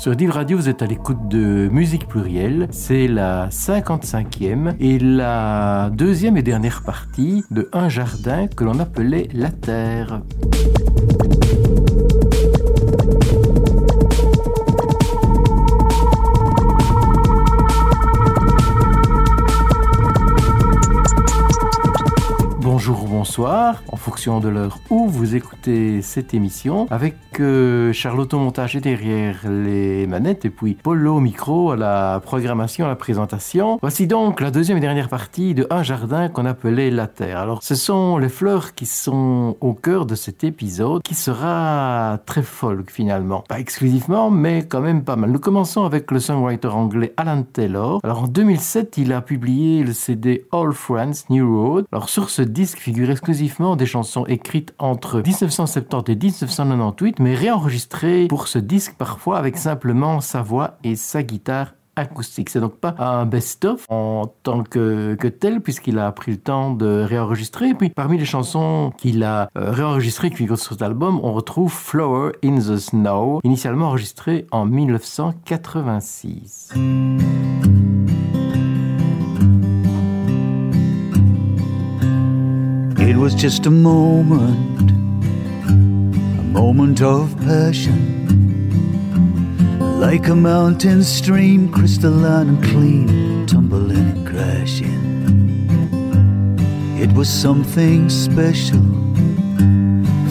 Sur Div Radio, vous êtes à l'écoute de Musique Plurielle. C'est la 55e et la deuxième et dernière partie de Un jardin que l'on appelait La Terre. bonjour, bonsoir, en fonction de l'heure où vous écoutez cette émission, avec Charlotte au montage et derrière les manettes, et puis Polo au micro à la programmation, à la présentation. Voici donc la deuxième et dernière partie de Un jardin qu'on appelait la Terre. Alors, ce sont les fleurs qui sont au cœur de cet épisode, qui sera très folk finalement. Pas exclusivement, mais quand même pas mal. Nous commençons avec le songwriter anglais Alan Taylor. Alors, en 2007, il a publié le CD All Friends New Road. Alors, sur ce disque, figure exclusivement des chansons écrites entre 1970 et 1998, mais réenregistrées pour ce disque parfois avec simplement sa voix et sa guitare acoustique. C'est donc pas un best-of en tant que, tel, puisqu'il a pris le temps de réenregistrer. Et puis, parmi les chansons qu'il a euh, réenregistrées qui figurent sur cet album, on retrouve Flower in the Snow, initialement enregistré en 1986. It was just a moment, moment of passion. Like a mountain stream, crystalline and clean, tumbling and crashing. It was something special,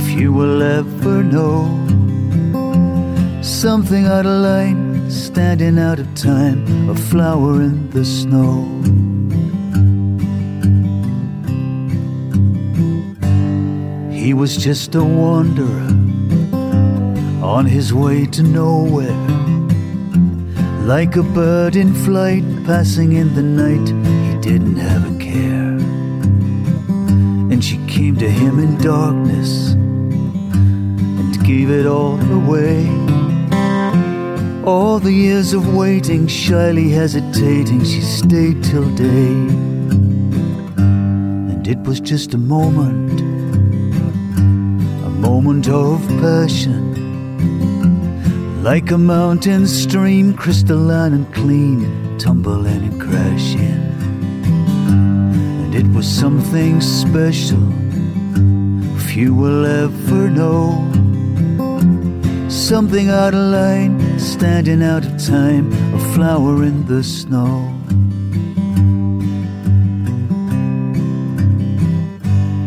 few will ever know. Something out of line, standing out of time, a flower in the snow. He was just a wanderer on his way to nowhere. Like a bird in flight passing in the night, he didn't have a care. And she came to him in darkness and gave it all away. All the years of waiting, shyly hesitating, she stayed till day. And it was just a moment a moment of passion. Like a mountain stream, crystalline and clean, tumbling and crashing. And it was something special, few will ever know. Something out of line, standing out of time, a flower in the snow.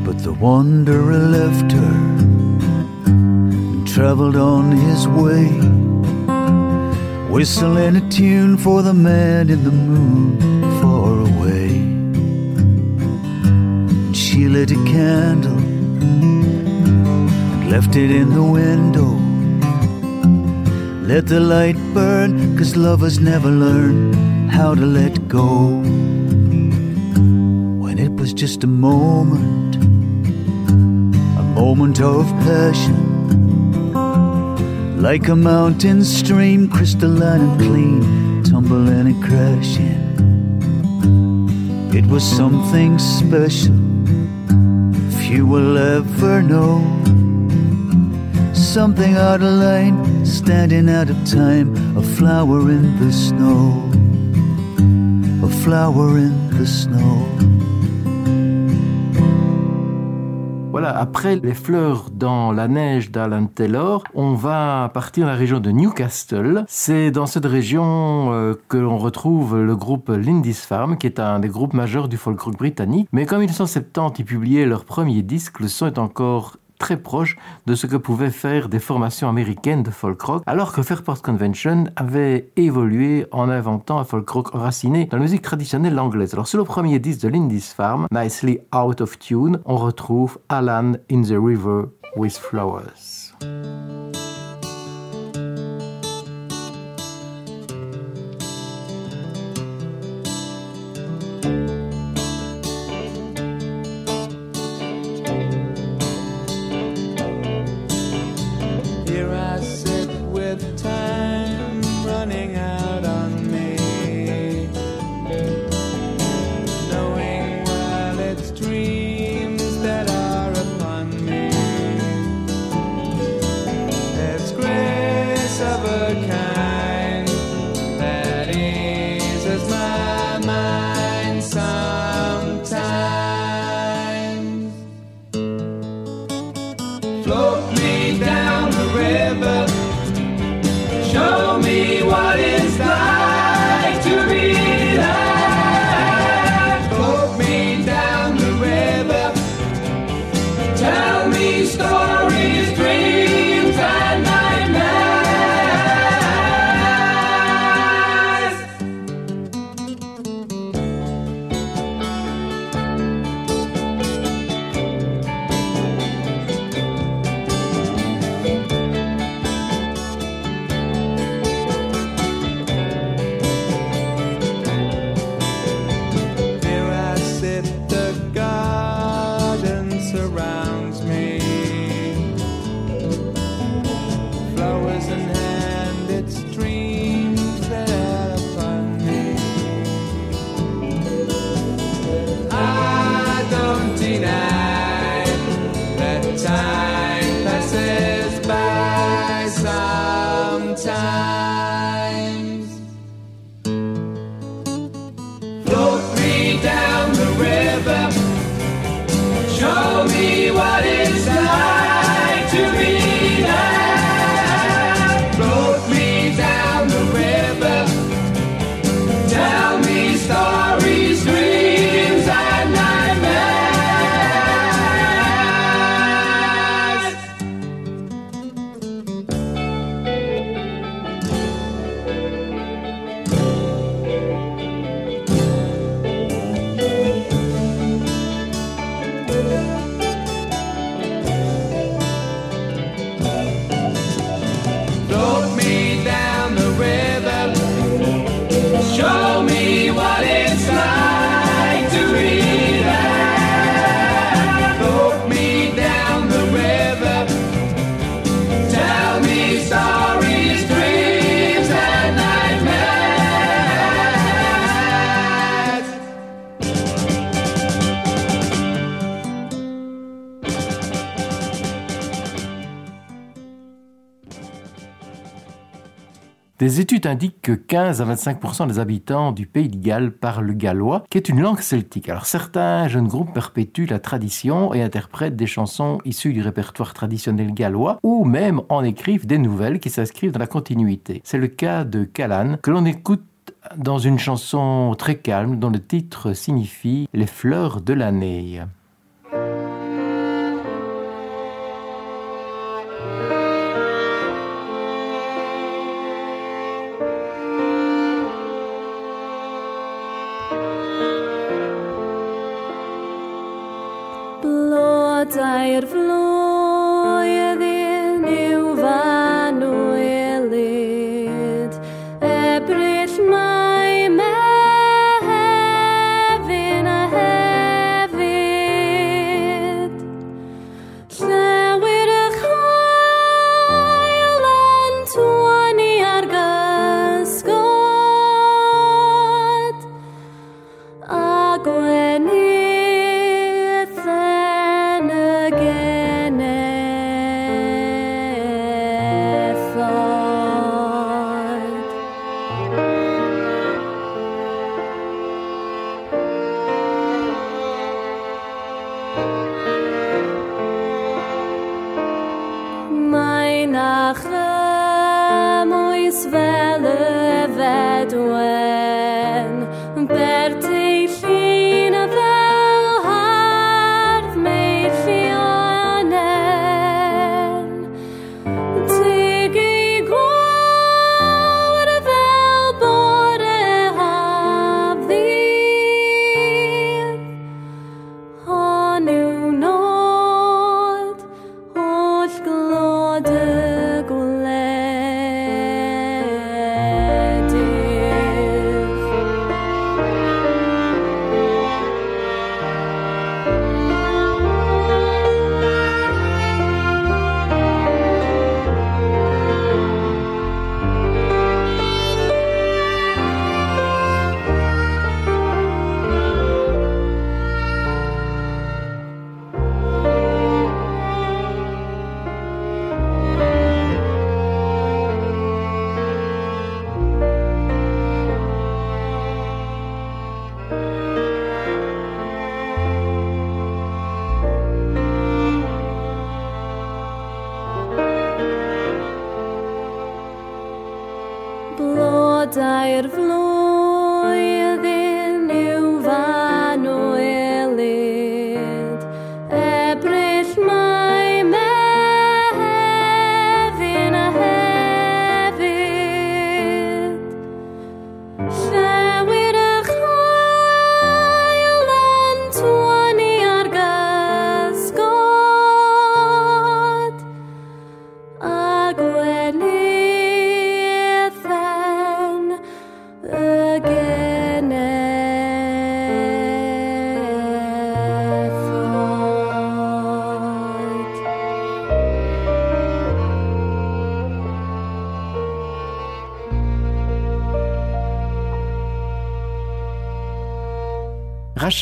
But the wanderer left her and traveled on his way, whistling a tune for the man in the moon far away. And she lit a candle and left it in the window. Let the light burn, cause lovers never learn how to let go. When it was just a moment, a moment of passion like a mountain stream, crystalline and clean, tumbling and crashing. It was something special, few will ever know. Something out of line, standing out of time, a flower in the snow, a flower in the snow. Après les fleurs dans la neige d'Alan Taylor, on va partir dans la région de Newcastle. C'est dans cette région euh, que l'on retrouve le groupe Lindisfarne, qui est un des groupes majeurs du folk rock britannique. Mais comme 1970, ils publiaient leur premier disque, le son est encore très proche de ce que pouvaient faire des formations américaines de folk rock, alors que Fairport Convention avait évolué en inventant un folk rock raciné dans la musique traditionnelle anglaise. Alors sur le premier disque de Lindisfarne, Nicely Out of Tune, on retrouve Alan in the River with Flowers. Indiquent que 15 à 25% des habitants du pays de Galles parlent le gallois, qui est une langue celtique. Alors certains jeunes groupes perpétuent la tradition et interprètent des chansons issues du répertoire traditionnel gallois, ou même en écrivent des nouvelles qui s'inscrivent dans la continuité. C'est le cas de Callan, que l'on écoute dans une chanson très calme dont le titre signifie Les fleurs de l'année.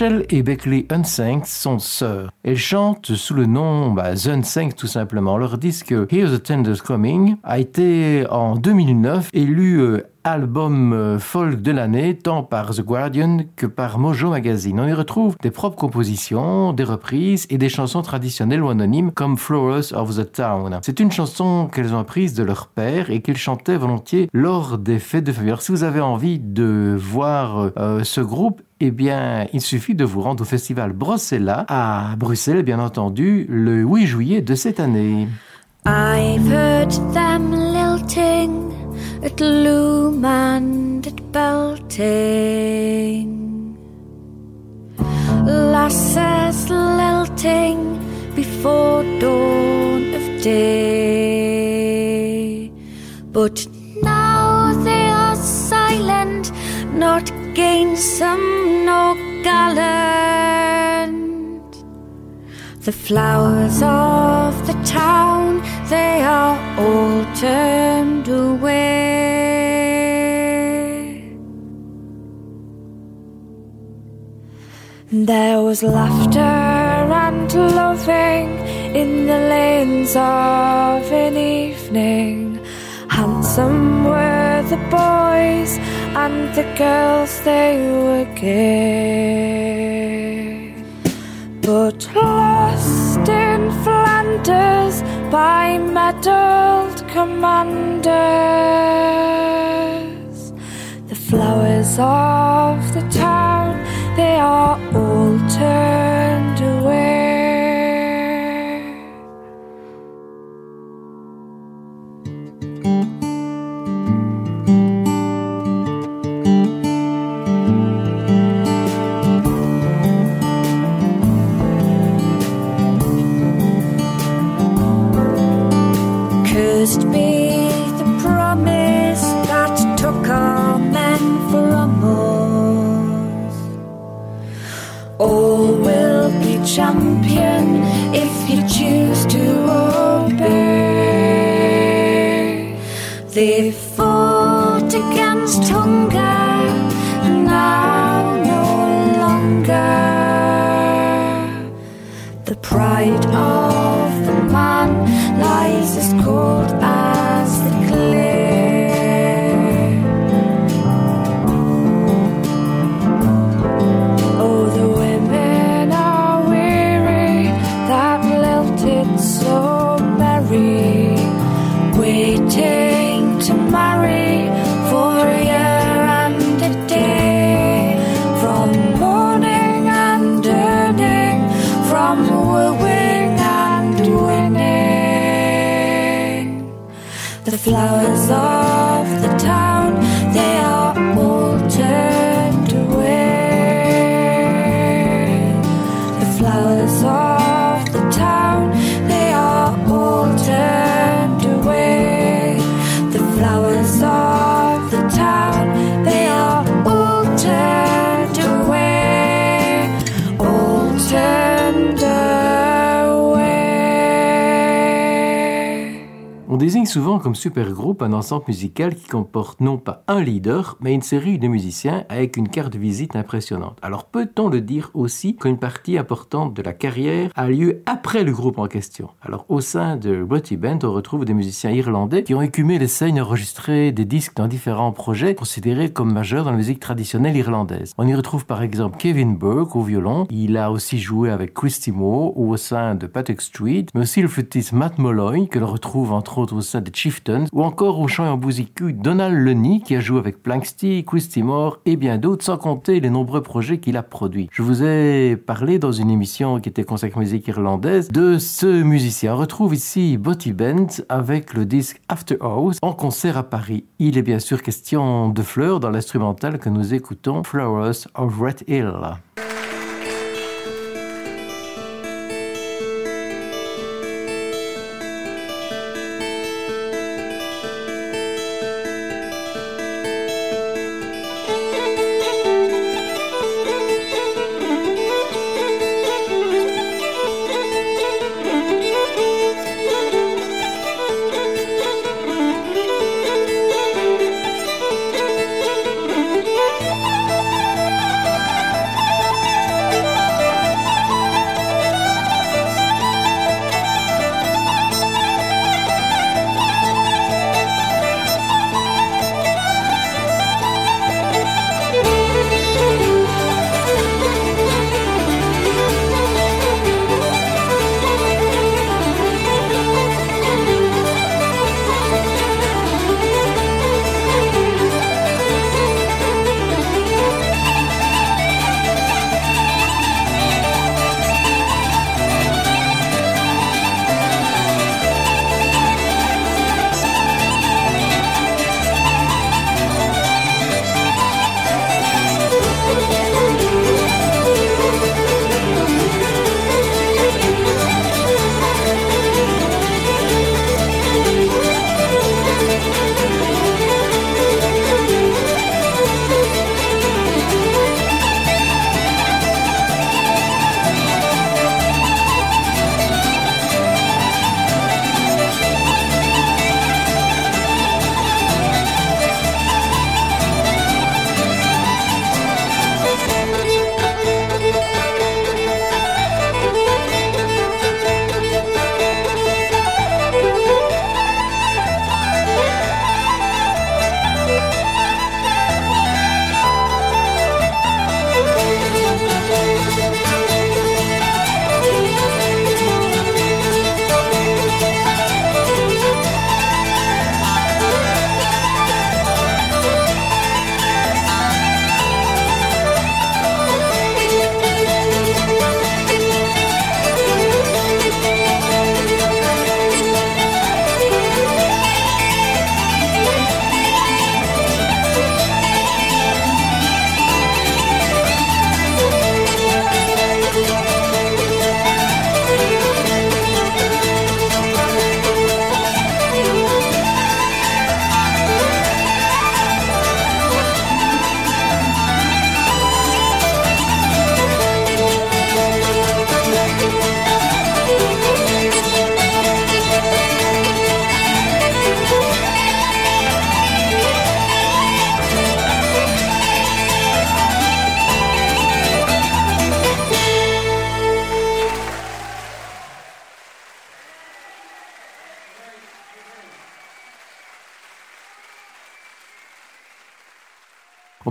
Rachel et Beckley Unsink sont sœurs. Elles chantent sous le nom bah, Unsink tout simplement. Leur disque Here's the Tender's Coming a été en 2009 élu euh, album euh, folk de l'année tant par The Guardian que par Mojo Magazine. On y retrouve des propres compositions, des reprises et des chansons traditionnelles ou anonymes comme Flowers of the Town. C'est une chanson qu'elles ont apprise de leur père et qu'ils chantaient volontiers lors des fêtes de famille. Alors si vous avez envie de voir euh, ce groupe, eh bien, il suffit de vous rendre au festival Brossella à Bruxelles, bien entendu, le 8 juillet de cette année. I've heard them lilting at loom and at belting. Lasses lilting before dawn of day. But now they are silent, not gainsome nor gallant. The flowers of the town, they are all turned away. There was laughter and loving in the lanes of an evening Handsome were the boys and the girls they were gay. But lost in Flanders by meddled commanders, the flowers of the town they are all comme supergroupe un ensemble musical qui comporte non pas leader, mais une série de musiciens avec une carte de visite impressionnante. Alors peut-on le dire aussi qu'une partie importante de la carrière a lieu après le groupe en question? Alors au sein de Botty Band, on retrouve des musiciens irlandais qui ont écumé les scènes enregistré des disques dans différents projets considérés comme majeurs dans la musique traditionnelle irlandaise. On y retrouve par exemple Kevin Burke au violon, il a aussi joué avec Christy Moore au sein de Patek Street, mais aussi le flûtiste Matt Molloy que l'on retrouve entre autres au sein des Chieftains, ou encore au chant en bousicule Donald Lenny qui a joué avec Planksty, Christy Moore et bien d'autres, sans compter les nombreux projets qu'il a produits. Je vous ai parlé dans une émission qui était consacrée à la musique irlandaise de ce musicien. On retrouve ici Botty Band avec le disque After Hours en concert à Paris. Il est bien sûr question de fleurs dans l'instrumental que nous écoutons, Flowers of Red Hill.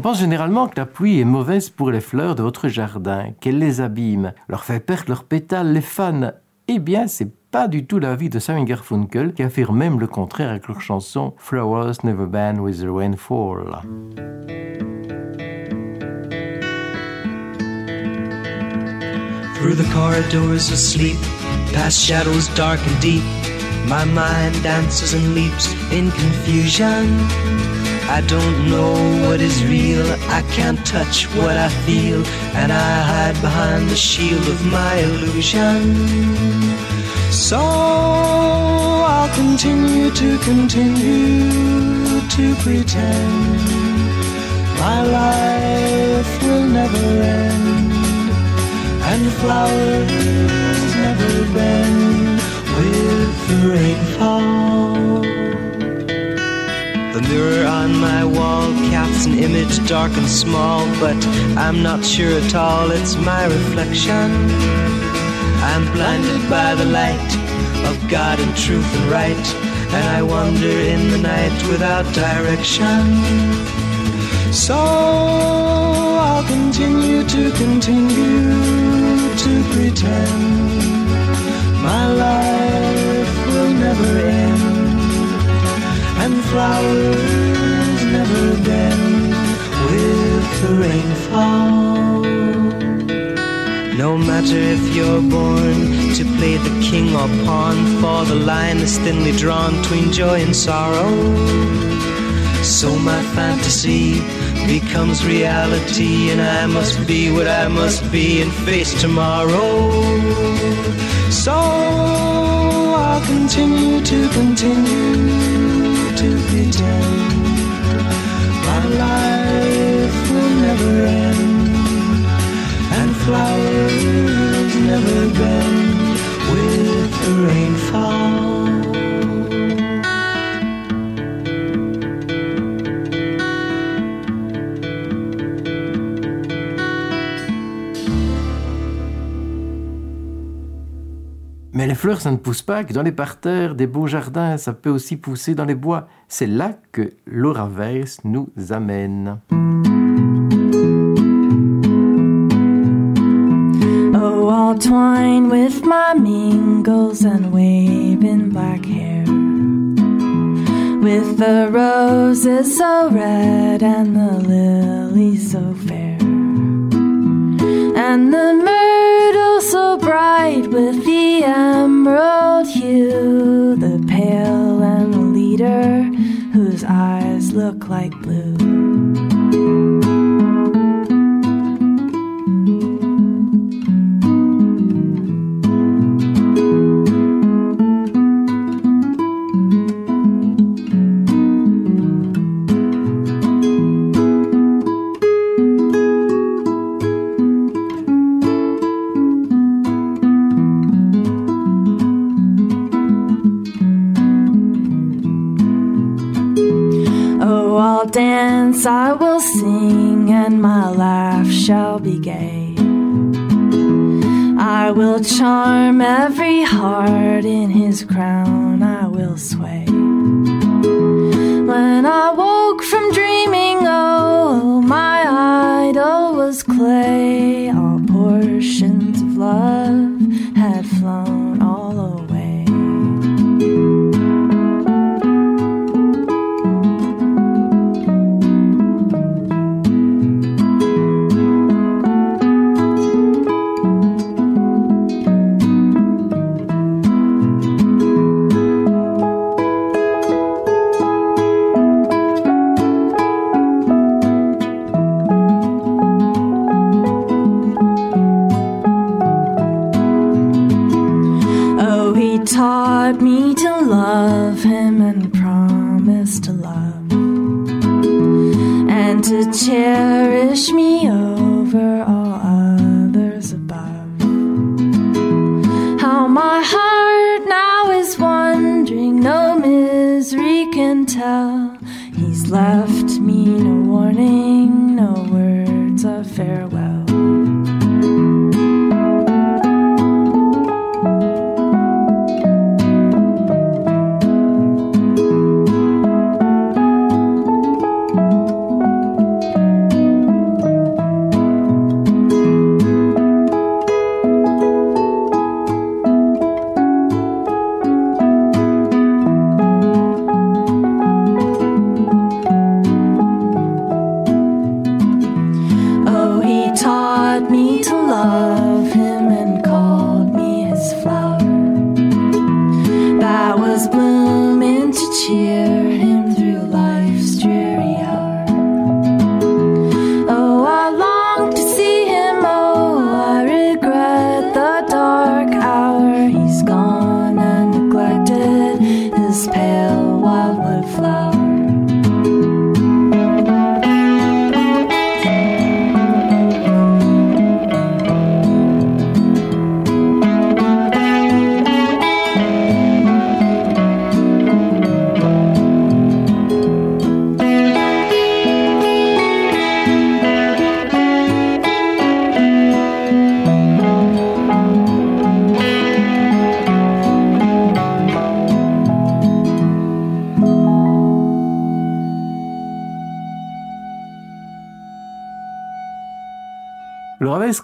Pense généralement que la pluie est mauvaise pour les fleurs de votre jardin, qu'elle les abîme, leur fait perdre leurs pétales, les fans. Eh bien, c'est pas du tout l'avis de Simon Garfunkel, qui affirme même le contraire avec leur chanson Flowers Never Bend with the Rainfall. Through the corridors of past shadows dark and deep, my mind dances and leaps in confusion. I don't know what is real, I can't touch what I feel, and I hide behind the shield of my illusion. So I'll continue to continue to pretend my life will never end and flowers never bend with the rainfall. The mirror on my wall casts an image dark and small, but I'm not sure at all it's my reflection. I'm blinded by the light of God and truth and right, and I wander in the night without direction. So I'll continue to continue to pretend my life will never end and flowers never bend with the rainfall. No matter if you're born to play the king or pawn, for the line is thinly drawn between joy and sorrow. So my fantasy becomes reality, and I must be what I must be and face tomorrow. So I'll continue to continue to pretend my life will never end, and flowers never bend with the rainfall. Fleurs, ça ne pousse pas que dans les parterres des beaux jardins, ça peut aussi pousser dans les bois. C'est là que Laura Weiss nous amène. Oh, all twined with my mingles and waving black hair. With the roses so red and the lilies so fair. And the myrtle so bright with the emerald hue. The pale and the leader whose eyes look like blue. Dance, I will sing, and my laugh shall be gay. I will charm every heart in his crown, I will sway. When I woke from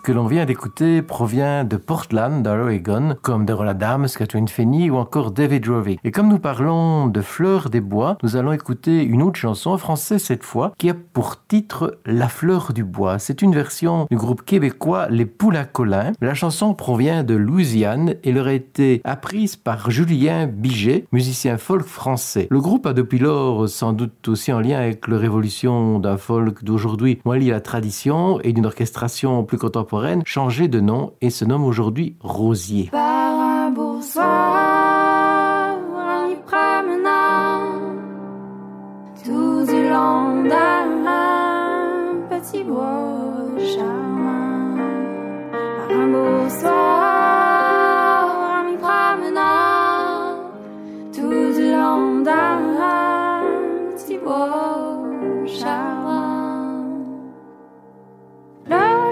que l'on d'écouter provient de Portland, dans l'Oregon, comme Derola Adams, Catherine Feeney ou encore David Rovick. Et comme nous parlons de Fleurs des Bois, nous allons écouter une autre chanson en français cette fois, qui a pour titre La Fleur du Bois. C'est une version du groupe québécois Les Poules à Colin. La chanson provient de Louisiane et leur a été apprise par Julien Biget, musicien folk français. Le groupe a depuis lors, sans doute aussi en lien avec la révolution d'un folk d'aujourd'hui, moins lié à la tradition et d'une orchestration plus contemporaine, changé de nom et se nomme aujourd'hui Rosier. Par un beau soir, en y promenant tout du long d'un petit bois charmant. Par un beau soir,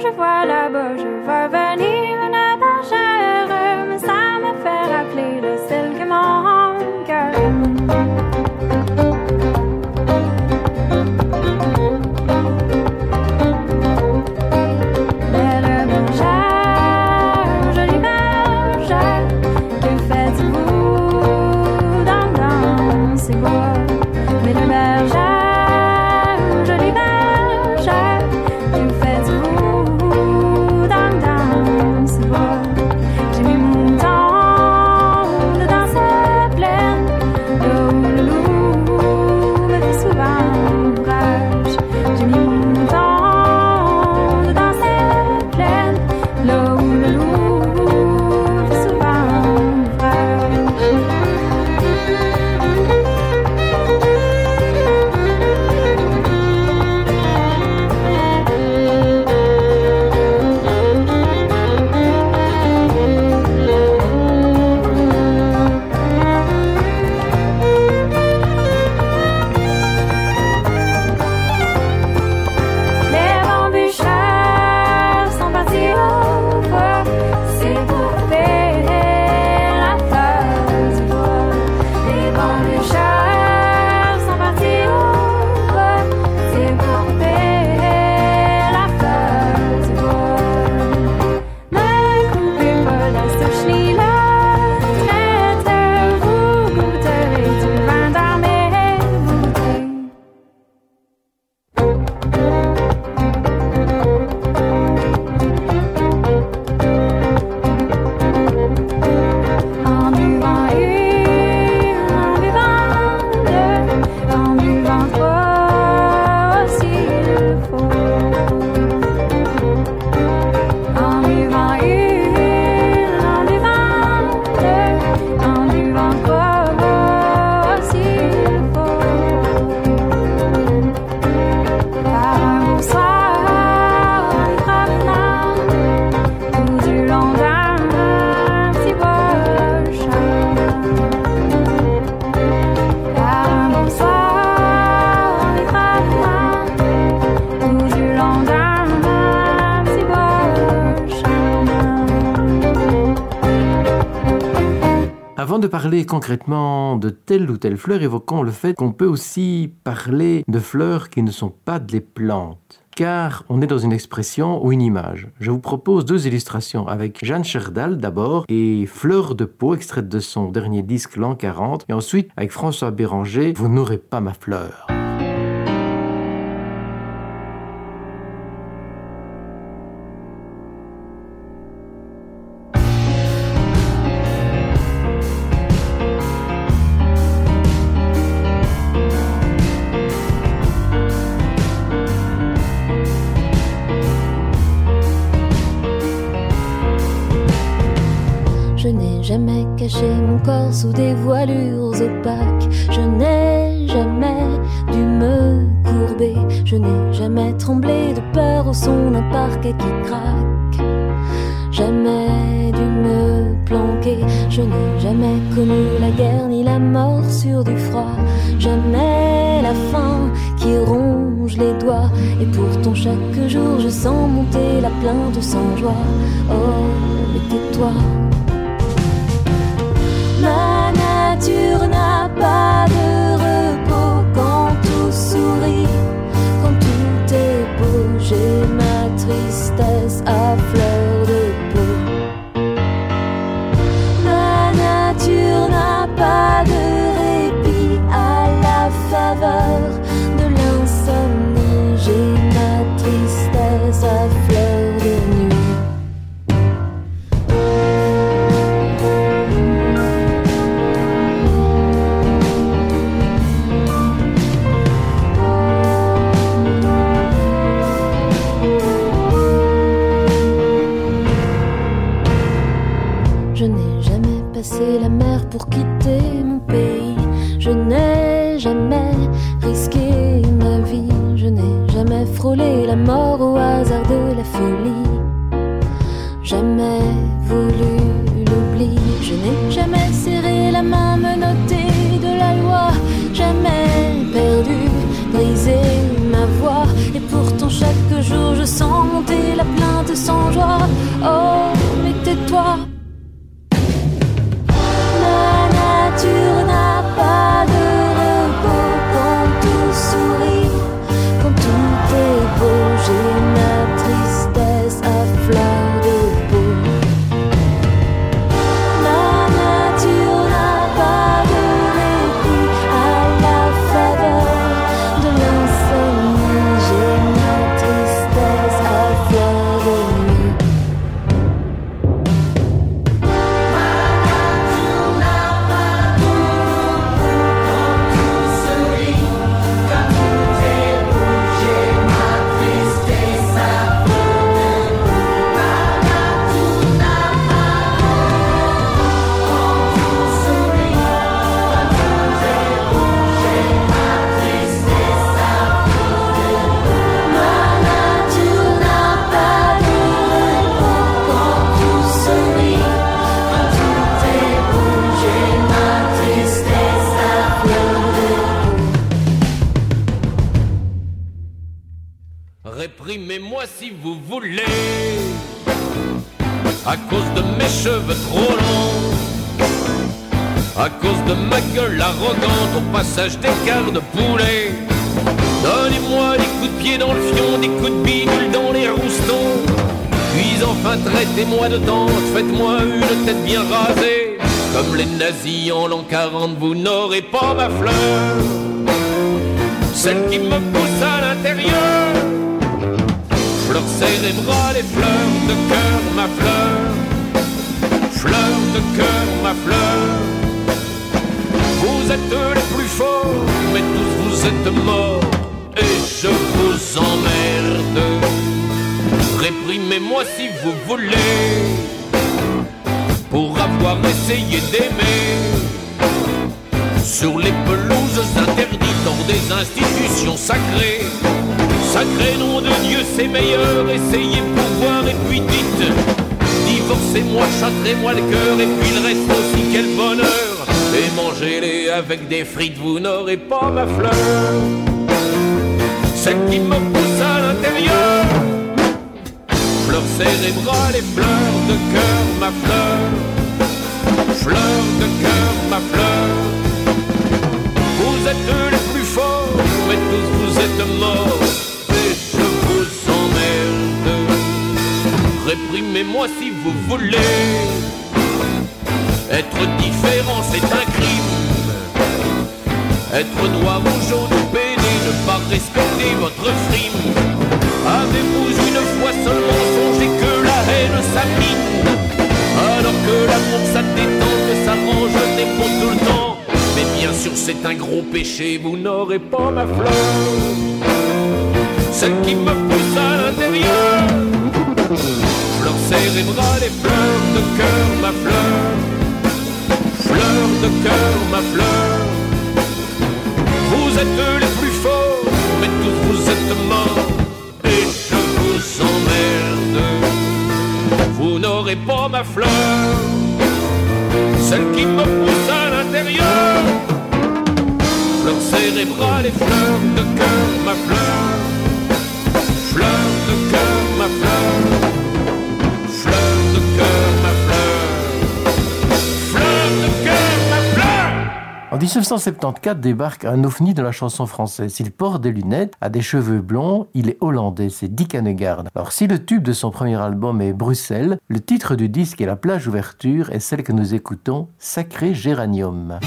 je vois là-bas, je vois venir parler concrètement de telle ou telle fleur, évoquons le fait qu'on peut aussi parler de fleurs qui ne sont pas des plantes. Car on est dans une expression ou une image. Je vous propose deux illustrations avec Jeanne Cherdal d'abord et Fleur de peau, extraite de son dernier disque L'an 40, et ensuite avec François Béranger, Vous n'aurez pas ma fleur. Sous des voilures opaques. Je n'ai jamais dû me courber. Je n'ai jamais tremblé de peur au son d'un parquet qui craque. Jamais dû me planquer. Je n'ai jamais connu la guerre ni la mort sur du froid. Jamais la faim qui ronge les doigts. Et pourtant chaque jour je sens monter la plainte sans joie. Oh, mais tais-toi. Ma nature n'a pas de sens monter la plainte sans joie. À cause de mes cheveux trop longs, à cause de ma gueule arrogante au passage des quarts de poulet. Donnez-moi des coups de pied dans le fion, des coups de bidule dans les roustons. Puis enfin traitez-moi de danse, faites-moi une tête bien rasée. Comme les nazis en l'an 40, vous n'aurez pas ma fleur. Celle qui me pousse à l'intérieur. Fleur cérébrale et fleur de cœur, ma fleur. Fleur de cœur, ma fleur. Vous êtes les plus forts, mais tous vous êtes morts. Et je vous emmerde. Réprimez-moi si vous voulez. Pour avoir essayé d'aimer. Sur les pelouses interdites hors des institutions sacrées. Sacré nom de Dieu, c'est meilleur. Essayez pour voir et puis dites. Divorcez-moi, châtrez-moi le cœur et puis le reste aussi, quel bonheur. Et mangez-les avec des frites, vous n'aurez pas ma fleur. Celle qui me pousse à l'intérieur. Fleur cérébrale et fleur de cœur, ma fleur. Fleur de cœur, ma fleur. Vous êtes les plus forts, mais tous vous êtes morts. Réprimez-moi si vous voulez. Être différent, c'est un crime. Être noir ou jaune ou pédé, ne pas respecter votre frime. Avez-vous une fois seulement songé que la haine s'abîme? Alors que l'amour ça que ça range des ponts tout le temps. Mais bien sûr c'est un gros péché, vous n'aurez pas ma fleur. Celle qui me pousse à l'intérieur. Fleur cérébrale et fleur de cœur, ma fleur. Fleur de cœur, ma fleur. Vous êtes les plus forts, mais tous vous êtes morts. Et je vous emmerde. Vous n'aurez pas ma fleur. Celle qui me pousse à l'intérieur. Fleur cérébrale et fleur de cœur, ma fleur. Fleur 1974 débarque un ovni de la chanson française. Il porte des lunettes, a des cheveux blonds, il est hollandais, c'est Dick Hannegaard. Alors si le tube de son premier album est Bruxelles, le titre du disque et la plage ouverture est celle que nous écoutons, Sacré Géranium.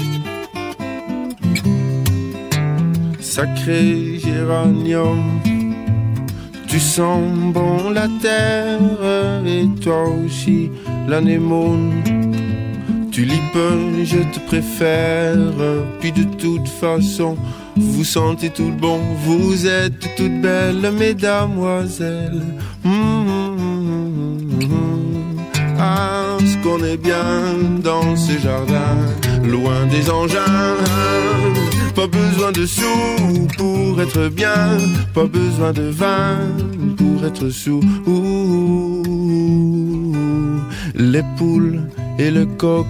Sacré géranium, tu sens bon la terre et toi aussi l'anémone. Tulipe, je te préfère, puis de toute façon, vous sentez tout bon, vous êtes toutes belles, mesdamoiselles. Mmh, mmh, mmh, mmh. Ah, ce qu'on est bien dans ces jardins, loin des engins. Pas besoin de sous pour être bien, pas besoin de vin pour être sous. Les poules et le coq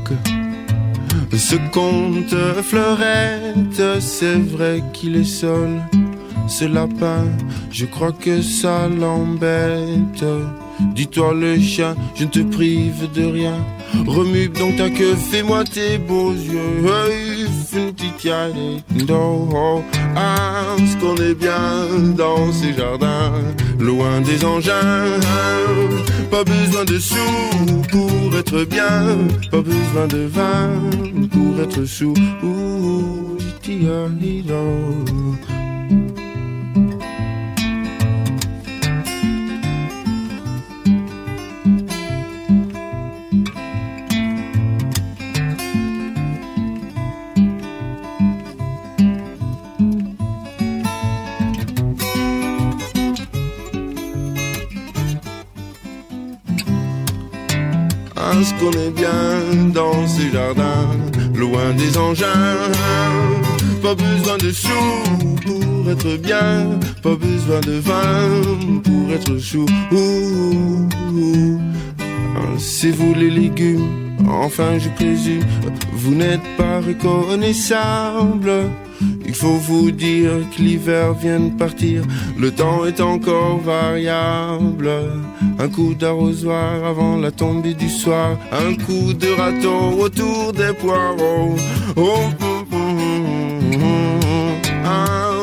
ce conte fleurette, c'est vrai qu'il est seul. Ce lapin, je crois que ça l'embête. Dis-toi le chien, je ne te prive de rien. Remue donc ta queue, fais-moi tes beaux yeux. Ah, ce qu'on est bien dans ces jardins, loin des engins. Pas besoin de sous pour être bien, pas besoin de vin pour être sous. Parce qu'on est bien dans ces jardins, loin des engins. Pas besoin de sous pour être bien, pas besoin de vin pour être chou. C'est vous les légumes, enfin je présume, vous n'êtes pas reconnaissable. Il faut vous dire que l'hiver vient de partir, le temps est encore variable. Un coup d'arrosoir avant la tombée du soir, un coup de râteau autour des poireaux. Oh,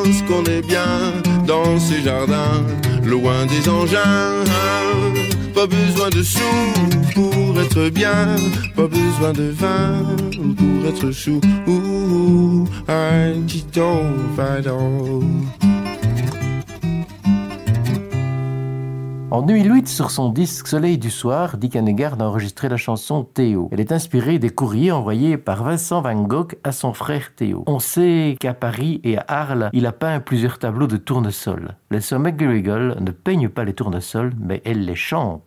ce qu'on est bien dans ces jardins, loin des engins. Pas besoin de sous pour être bien, pas besoin de vin pour être chou. Un En 2008, sur son disque Soleil du soir, Dick Hanegard a enregistré la chanson Théo. Elle est inspirée des courriers envoyés par Vincent Van Gogh à son frère Théo. On sait qu'à Paris et à Arles, il a peint plusieurs tableaux de tournesol. Les sœurs McGregor ne peignent pas les tournesols, mais elles les chantent.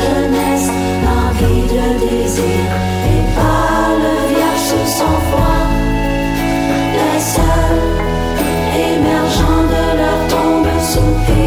jeunesse, envie de désir, et pas le vierge sans foi. Les seuls émergeant de leur tombe soupir.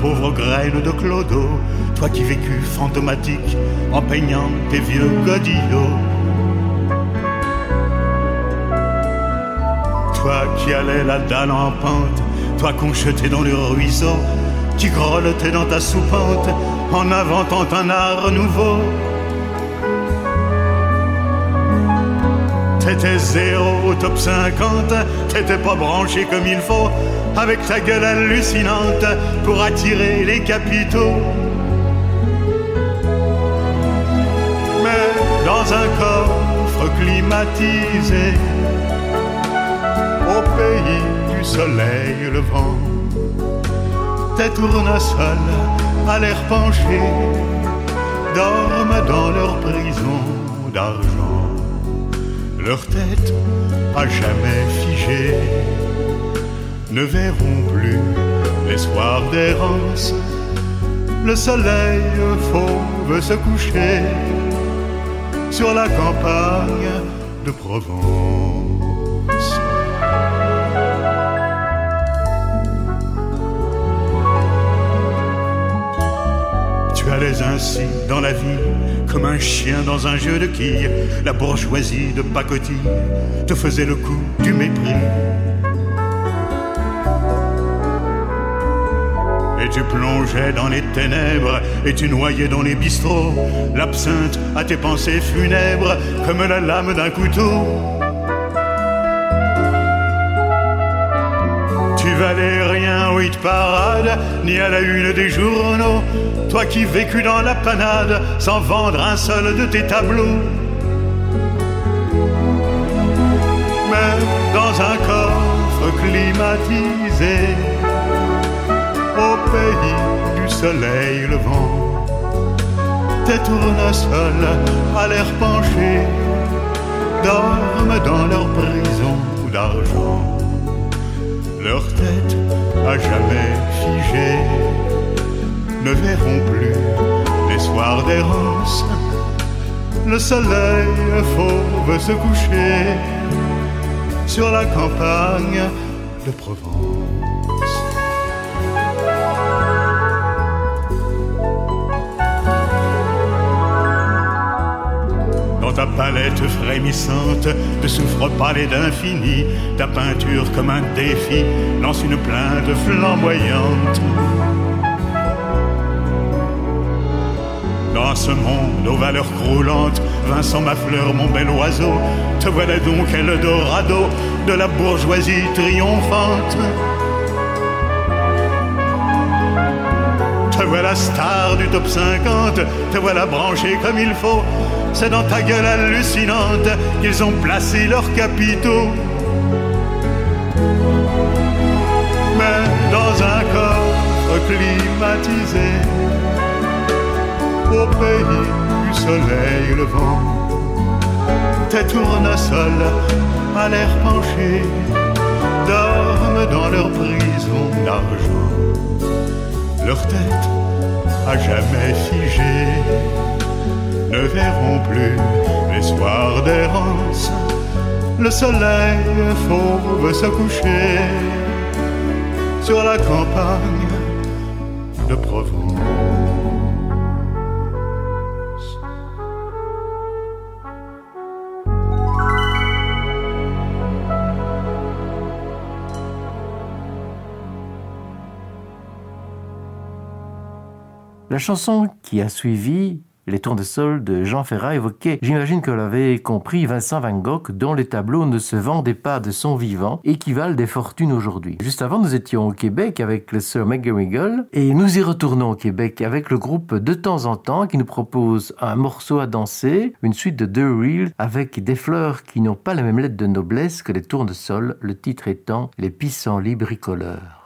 Pauvre graine de clodo, toi qui vécus fantomatique en peignant tes vieux godillots. Toi qui allais la dalle en pente, toi qu'on jetait dans le ruisseau, qui grelottais dans ta soupente en inventant un art nouveau. T'étais zéro au top 50, t'étais pas branché comme il faut, avec ta gueule hallucinante pour attirer les capitaux. Mais dans un coffre climatisé, au pays du soleil levant, tes tournesols à l'air penché dorment dans leur prison d'argent leur tête à jamais figée ne verront plus les soirs d'errance. Le soleil fauve se coucher sur la campagne de Provence. Tu allais ainsi dans la vie comme un chien dans un jeu de quilles. La bourgeoisie de pacotille te faisait le coup du mépris. Et tu plongeais dans les ténèbres et tu noyais dans les bistrots l'absinthe à tes pensées funèbres comme la lame d'un couteau. Tu valais rien au hit parade, ni à la une des journaux, toi qui vécus dans la panade sans vendre un seul de tes tableaux. Mais dans un coffre climatisé, pays du soleil levant, tes tournesols à l'air penché dorment dans leur prison d'argent leur tête à jamais figée ne verront plus les soirs d'errance. Le soleil fauve se coucher sur la campagne de Provence. Ta palette frémissante de soufre-palais d'infini, ta peinture comme un défi lance une plainte flamboyante. Dans ce monde aux valeurs croulantes, Vincent ma fleur, mon bel oiseau, te voilà donc Eldorado de la bourgeoisie triomphante. Te voilà star du top 50, te voilà branché comme il faut. C'est dans ta gueule hallucinante qu'ils ont placé leurs capitaux. Mais dans un coffre climatisé, au pays du soleil levant, tes tournesols à l'air penché dorment dans leur prison d'argent leur tête à jamais figée ne verront plus les soirs d'errance. Le soleil fauve se coucher sur la campagne de Provence. La chanson qui a suivi les tours de Jean Ferrat évoquait, j'imagine que l'avait compris Vincent Van Gogh, dont les tableaux ne se vendaient pas de son vivant et qui valent des fortunes aujourd'hui. Juste avant, nous étions au Québec avec le Sir McGarrigle et nous y retournons au Québec avec le groupe De temps en temps qui nous propose un morceau à danser, une suite de deux reels avec des fleurs qui n'ont pas la même lettre de noblesse que les sol, le titre étant Les pissenlits bricoleurs.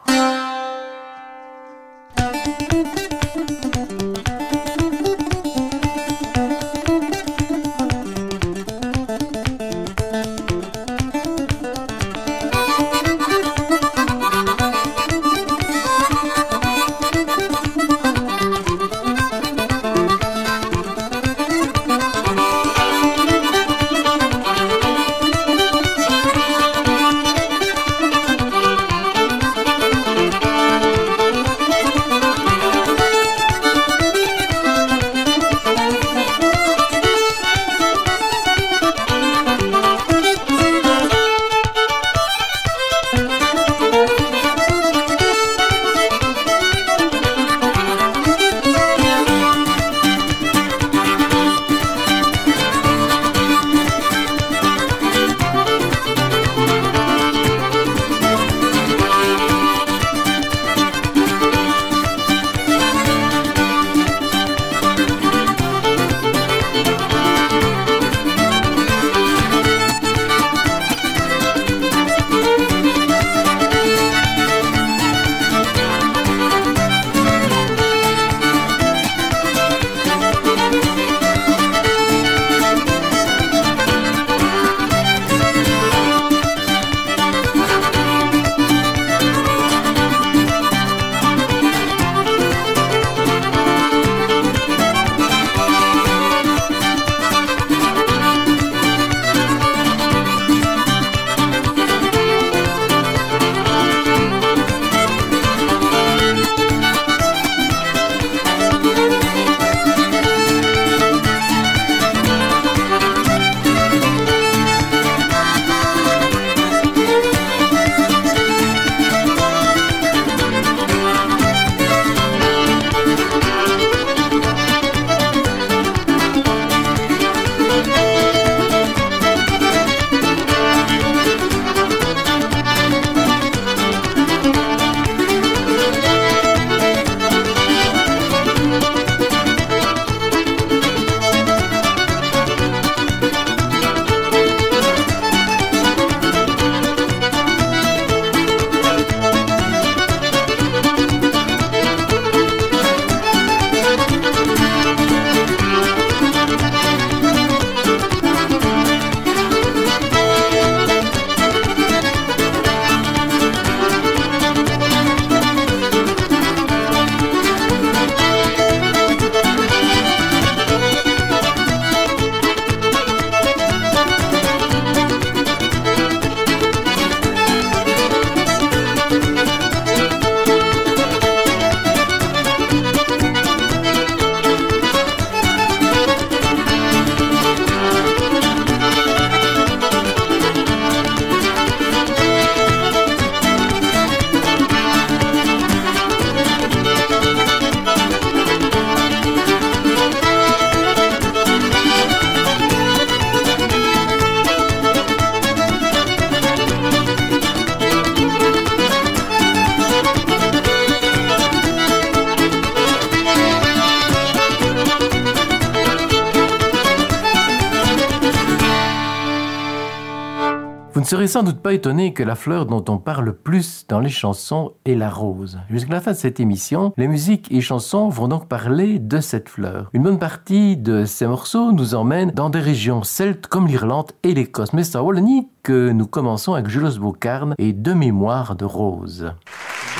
Sans doute pas étonné que la fleur dont on parle le plus dans les chansons est la rose. Jusqu'à la fin de cette émission, les musiques et chansons vont donc parler de cette fleur. Une bonne partie de ces morceaux nous emmène dans des régions celtes comme l'Irlande et l'Écosse. Mais c'est à Wallonie que nous commençons avec Jules Bocarn et De mémoire de rose.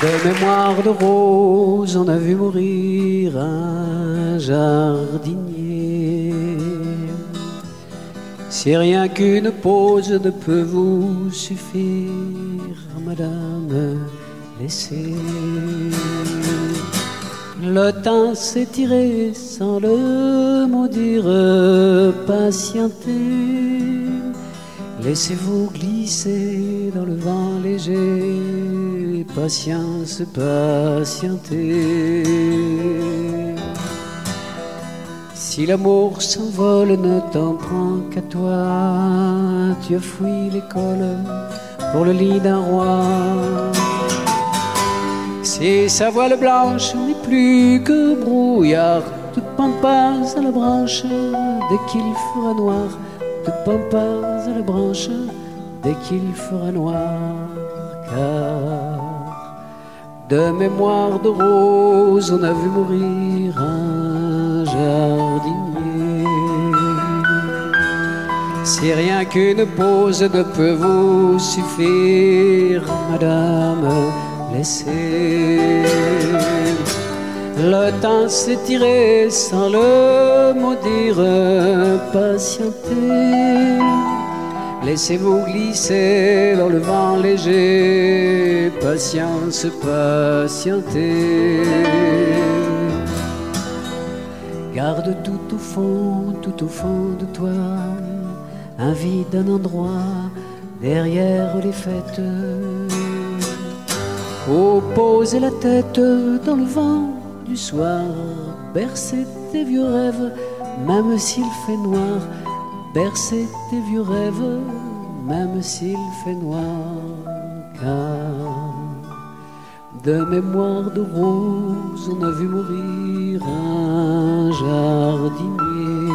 De mémoire de rose, on a vu mourir un jardinier. Si rien qu'une pause ne peut vous suffire, madame, laissez. Le temps tiré sans le maudire, patientez. Laissez-vous glisser dans le vent léger, patience, patientez. Si l'amour s'envole, ne t'en prends qu'à toi. Tu as fui l'école pour le lit d'un roi. Si sa voile blanche n'est plus que brouillard, te pends pas à la branche dès qu'il fera noir. Te pends pas à la branche dès qu'il fera noir. Car de mémoire de rose, on a vu mourir Si rien qu'une pause ne peut vous suffire, madame, laissez. Le temps tiré sans le maudire, patientez. Laissez-vous glisser dans le vent léger, patience, patientez. Garde tout au fond, tout au fond de toi, un vide, un endroit derrière les fêtes. Oh, la tête dans le vent du soir, bercer tes vieux rêves, même s'il fait noir, bercer tes vieux rêves, même s'il fait noir, car de mémoire de rose, on a vu mourir un jardinier.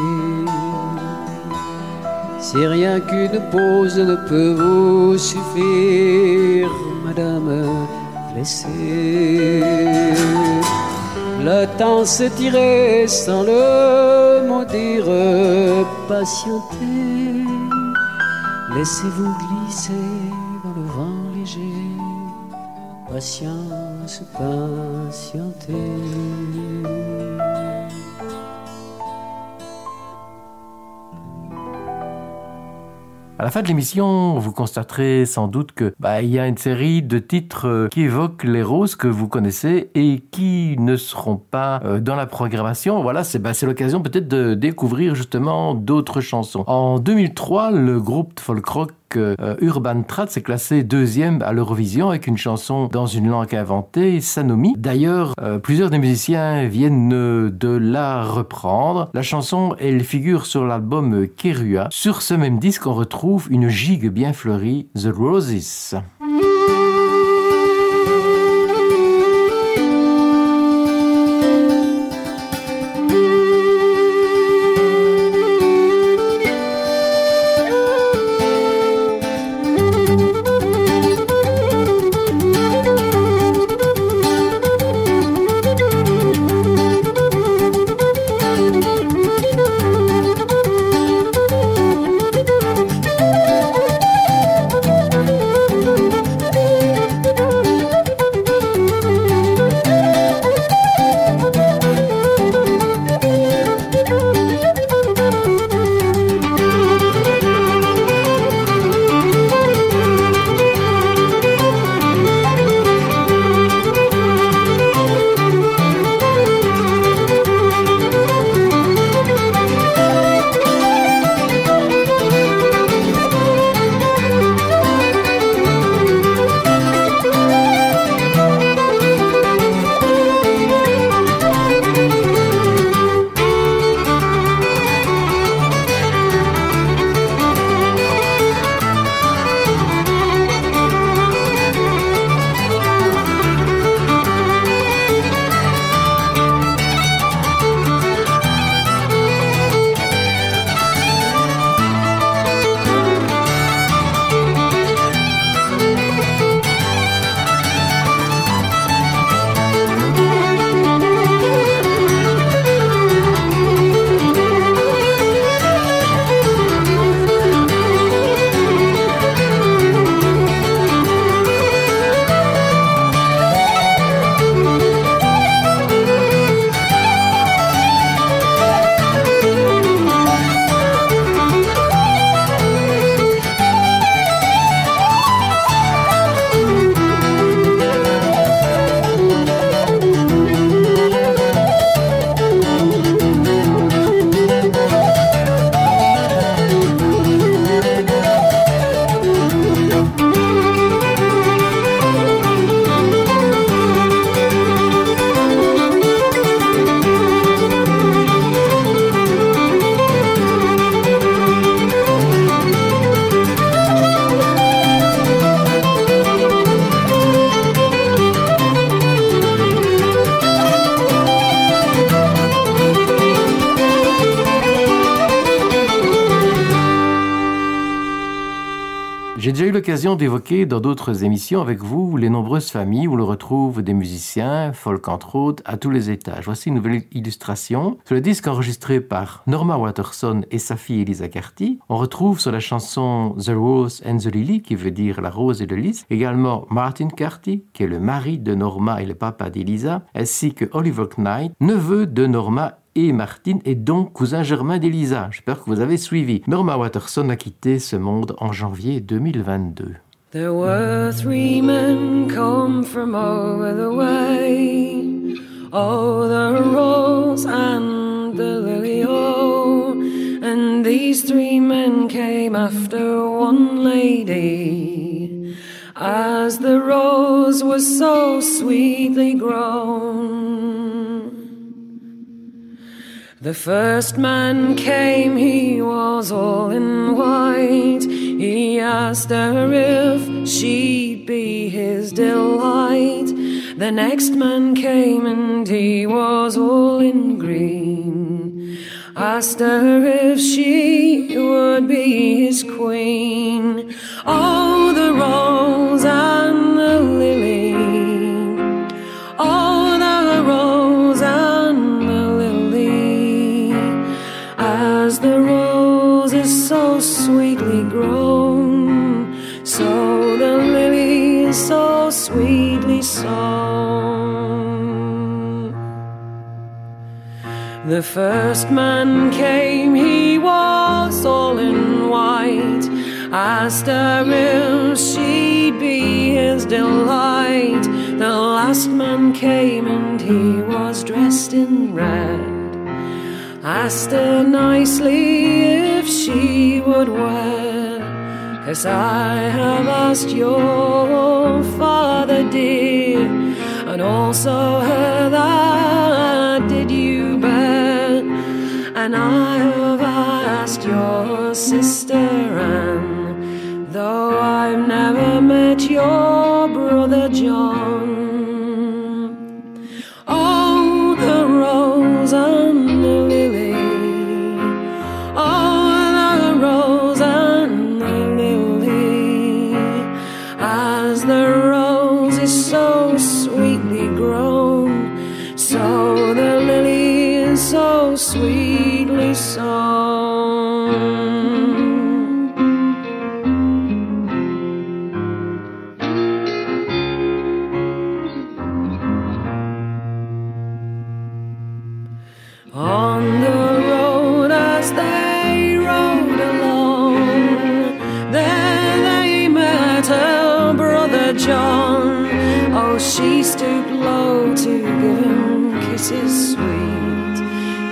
Si rien qu'une pause ne peut vous suffire, madame, laissez. Le temps tiré sans le maudire, patientez. Laissez-vous glisser dans le vent léger, patience, À la fin de l'émission, vous constaterez sans doute que bah, y a une série de titres euh, qui évoquent les roses que vous connaissez et qui ne seront pas euh, dans la programmation. Voilà, c'est bah, c'est l'occasion peut-être de découvrir justement d'autres chansons. En 2003, le groupe folk rock euh, Urban Trad s'est classé deuxième à l'Eurovision avec une chanson dans une langue inventée, Sanomi. D'ailleurs, euh, plusieurs des musiciens viennent de la reprendre. La chanson, elle figure sur l'album Kerua. Sur ce même disque, on retrouve une gigue bien fleurie, The Roses. D'évoquer dans d'autres émissions avec vous les nombreuses familles où l'on retrouve des musiciens, folk entre autres, à tous les étages. Voici une nouvelle illustration. Sur le disque enregistré par Norma Watterson et sa fille Elisa Carty, on retrouve sur la chanson The Rose and the Lily, qui veut dire la rose et le lys, également Martin Carty, qui est le mari de Norma et le papa d'Elisa, ainsi que Oliver Knight, neveu de Norma et Martin est donc cousin germain d'Elisa. J'espère que vous avez suivi. Norma Watterson a quitté ce monde en janvier 2022. There were three men come from over the way. Oh, the rose and the lily, oh. And these three men came after one lady. As the rose was so sweetly grown. The first man came, he was all in white. He asked her if she'd be his delight. The next man came, and he was all in green. Asked her if she would be his queen. Oh, the rose The first man came, he was all in white. Asked her if she'd be his delight. The last man came and he was dressed in red. Asked her nicely if she would wed. Cause I have asked your father, dear, and also her that And I have asked your sister Anne, though I've never met your brother John. Kisses sweet.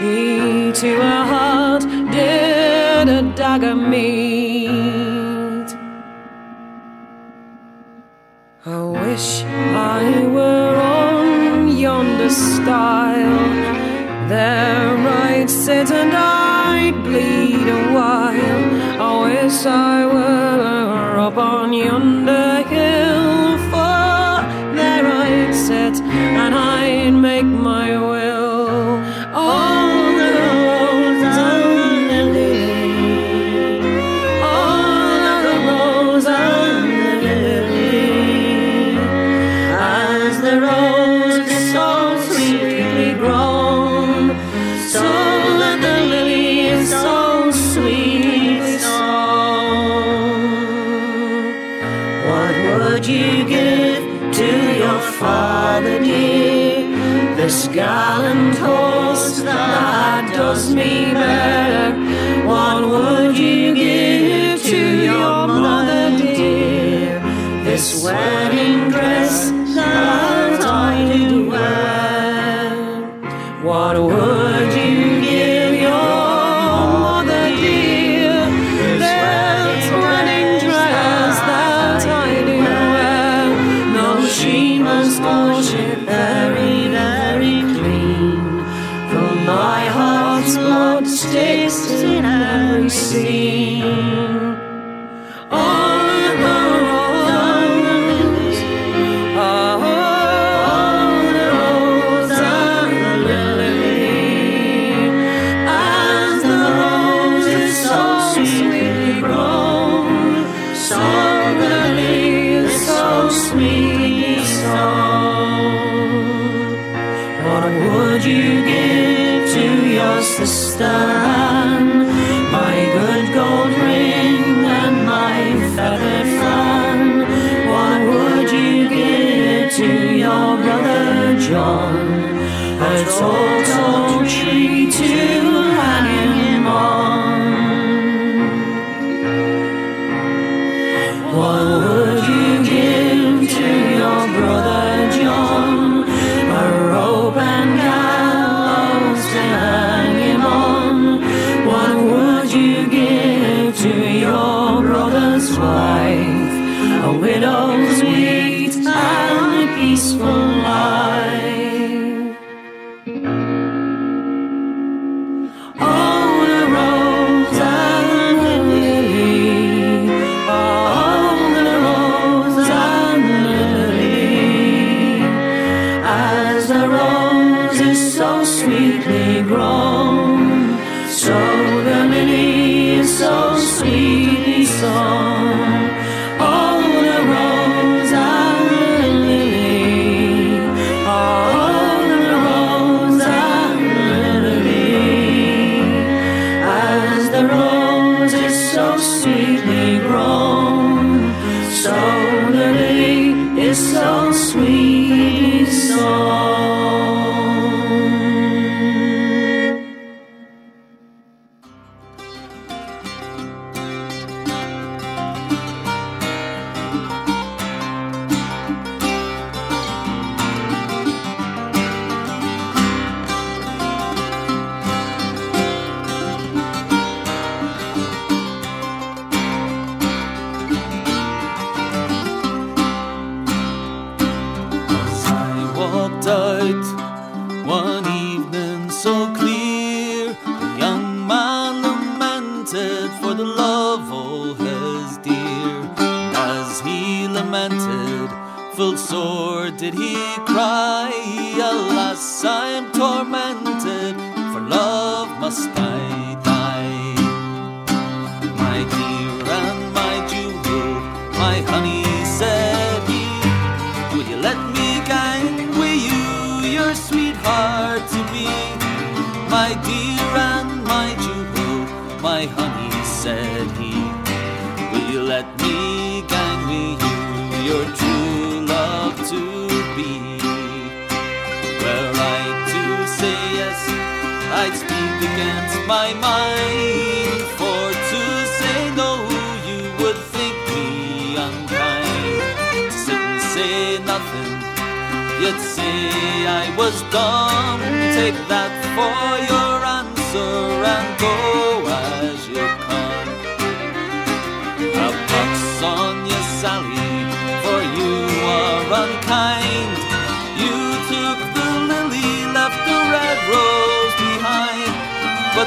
He to her heart did a dagger meet. I wish I were on yonder stile. There I'd sit and I'd bleed a while. I wish I were up on yonder wedding dress. That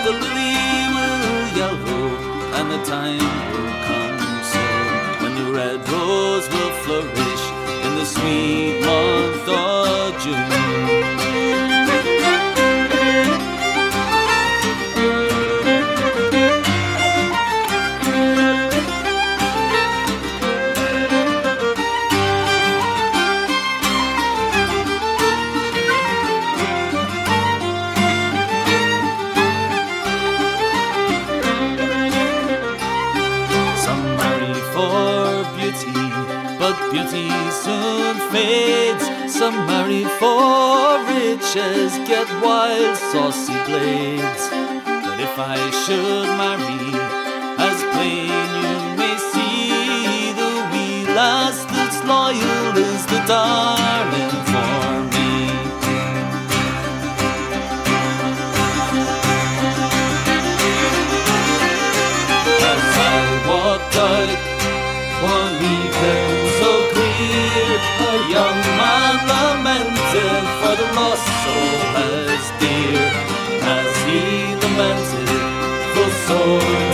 But the lily will yellow and the time will come soon when the red rose will flourish in the sweet month of June. fades. Some marry for riches, get wild, saucy blades. But if I should marry, as plain you may see, the wee lass that's loyal is the darling for me. As I walked out one evening. the muscle as dear as he lamented the sword.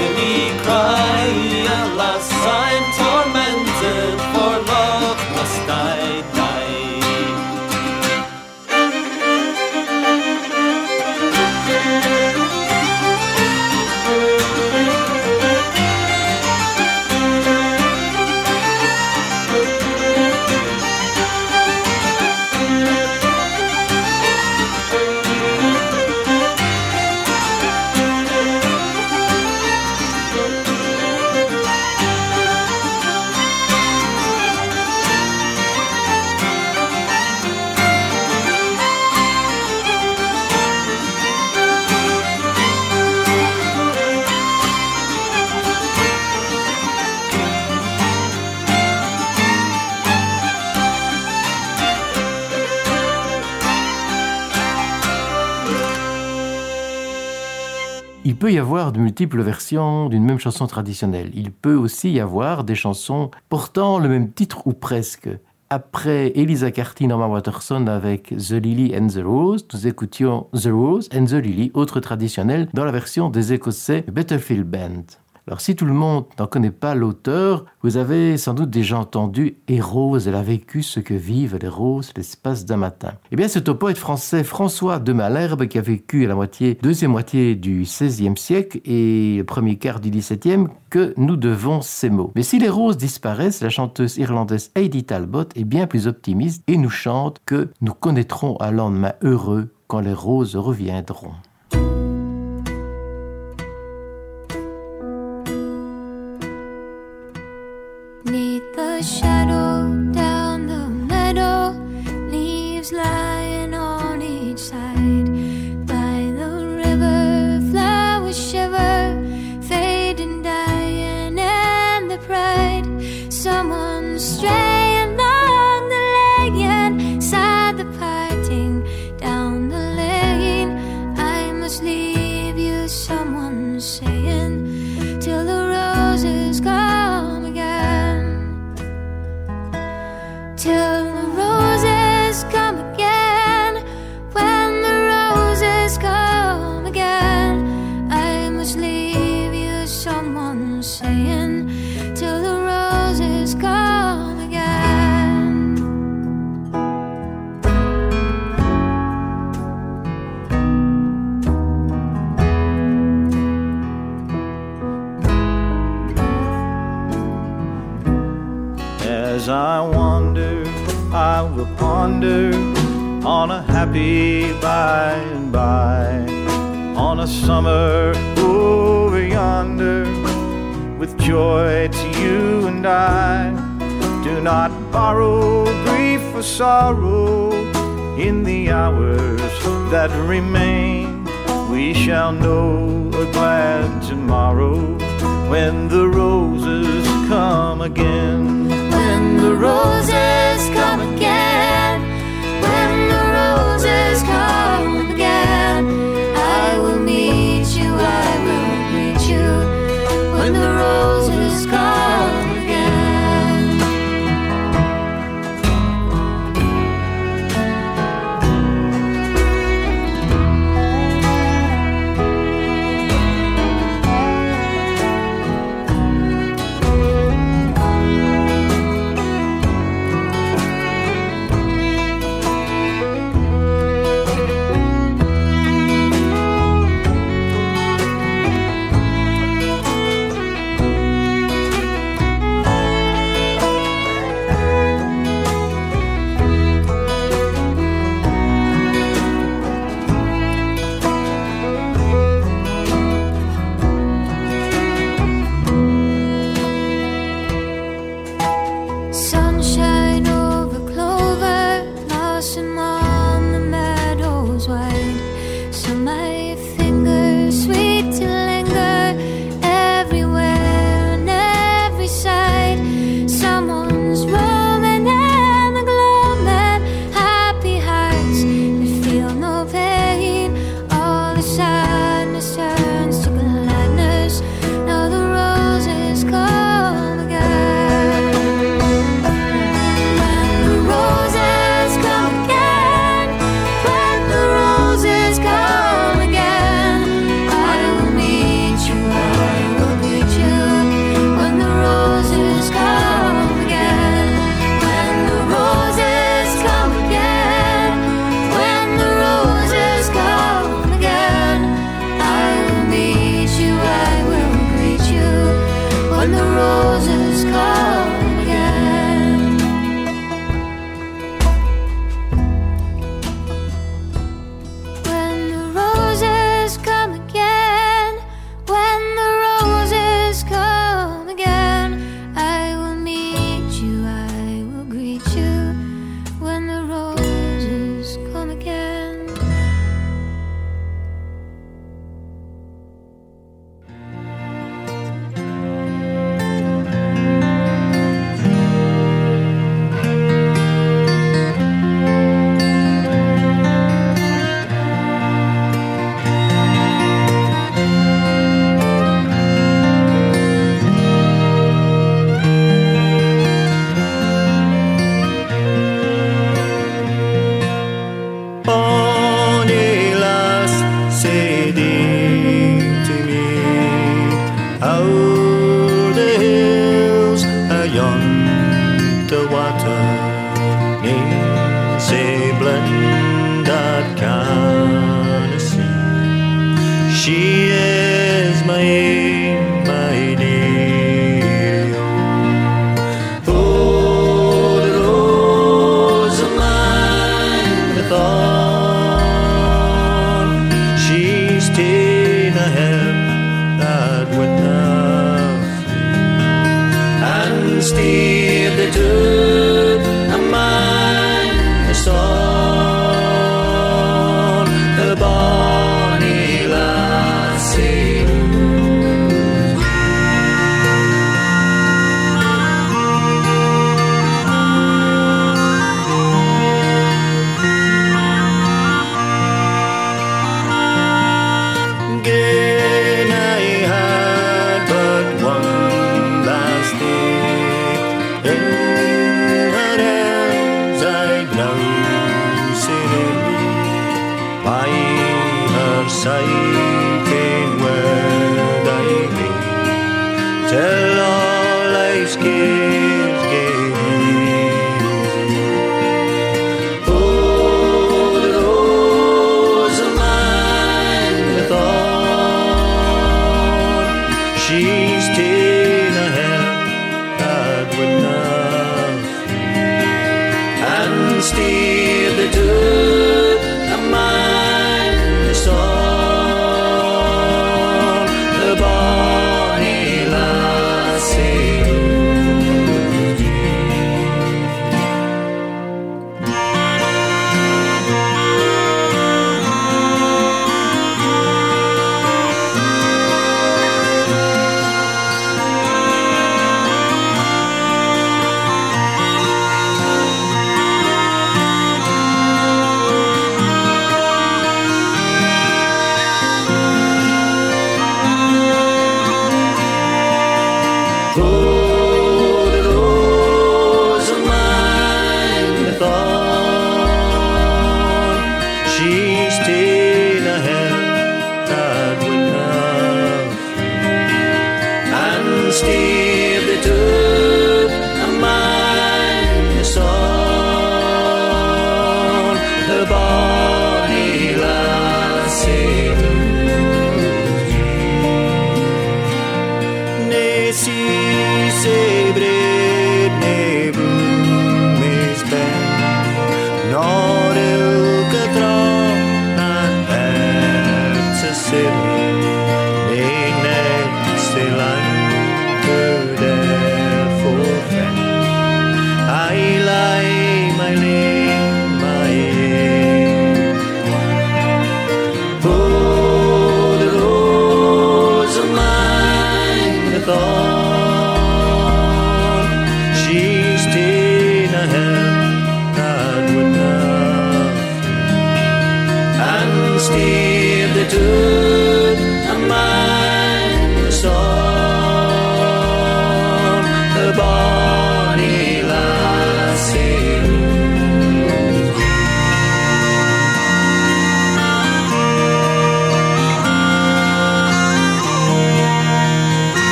Peut y avoir de multiples versions d'une même chanson traditionnelle. Il peut aussi y avoir des chansons portant le même titre ou presque. Après Elisa Carty, Norman Watterson avec The Lily and the Rose, nous écoutions The Rose and the Lily, autre traditionnel, dans la version des Écossais Battlefield Band. Alors si tout le monde n'en connaît pas l'auteur, vous avez sans doute déjà entendu Et Rose, elle a vécu ce que vivent les roses l'espace d'un matin. Eh bien c'est au poète français François de Malherbe qui a vécu à la moitié, deuxième moitié du XVIe siècle et premier quart du XVIIe que nous devons ces mots. Mais si les roses disparaissent, la chanteuse irlandaise Heidi Talbot est bien plus optimiste et nous chante que nous connaîtrons un lendemain heureux quand les roses reviendront. wish I on a happy by and by, on a summer over yonder, with joy to you and I. Do not borrow grief or sorrow in the hours that remain. We shall know a glad tomorrow when the roses come again. When the roses come again. the roses gone.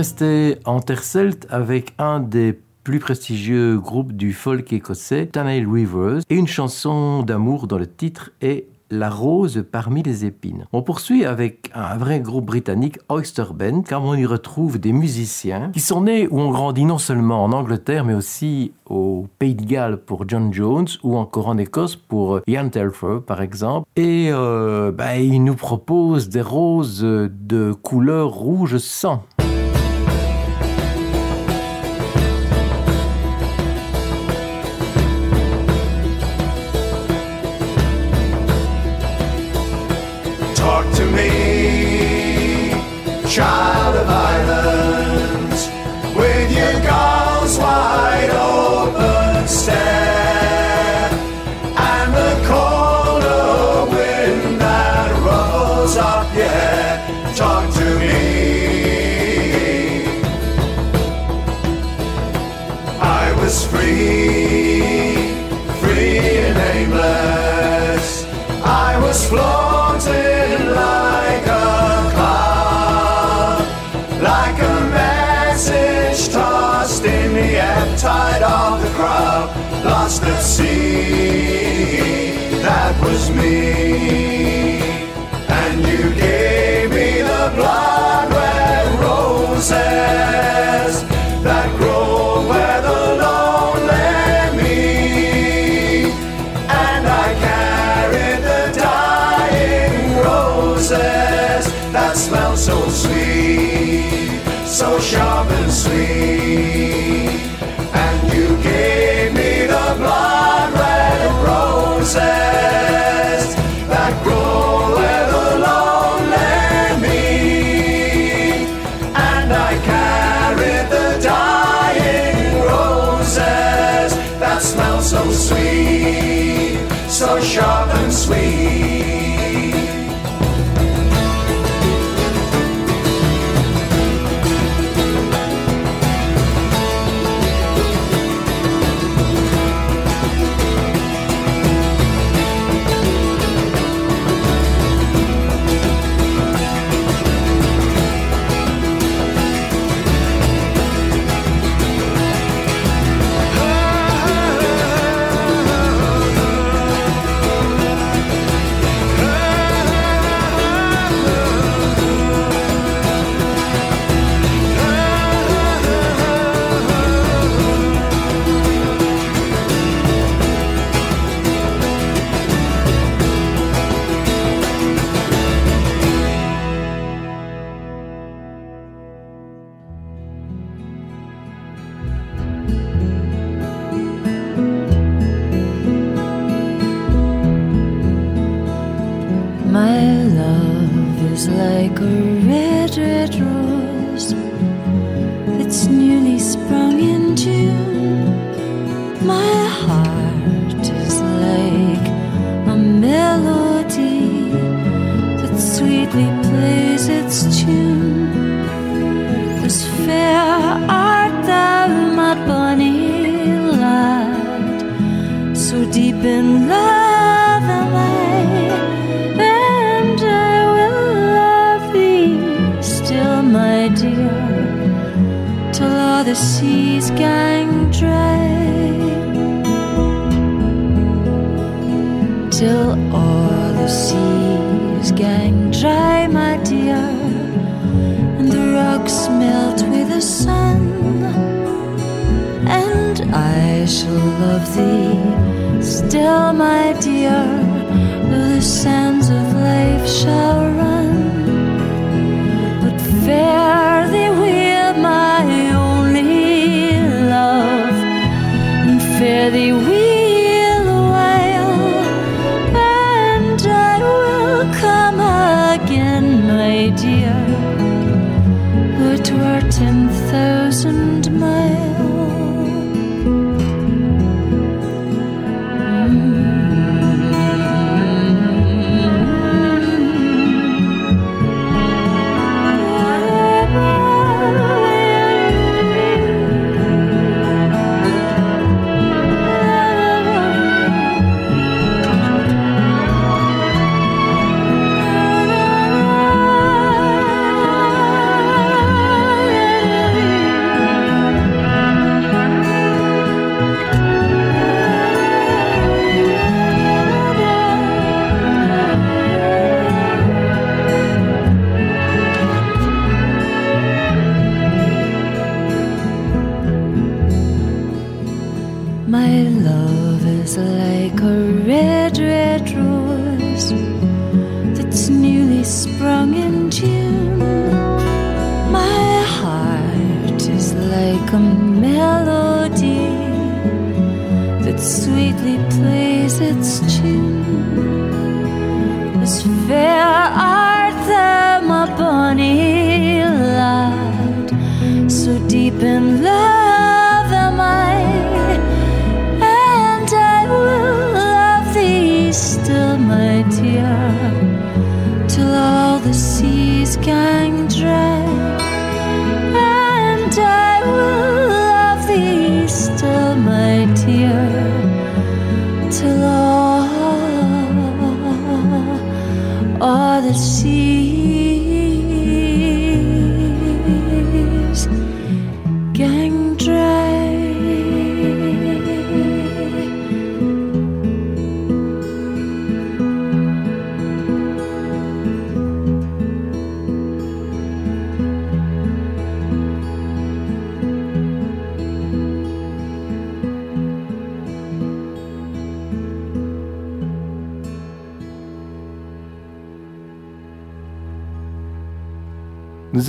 rester en terre celte avec un des plus prestigieux groupes du folk écossais, Tanail Weavers, et une chanson d'amour dans le titre est la rose parmi les épines. On poursuit avec un vrai groupe britannique, Oyster Band, car on y retrouve des musiciens qui sont nés ou ont grandi non seulement en Angleterre, mais aussi au Pays de Galles pour John Jones ou encore en Écosse pour Ian Telfer, par exemple. Et euh, bah, ils nous proposent des roses de couleur rouge sang. Austin.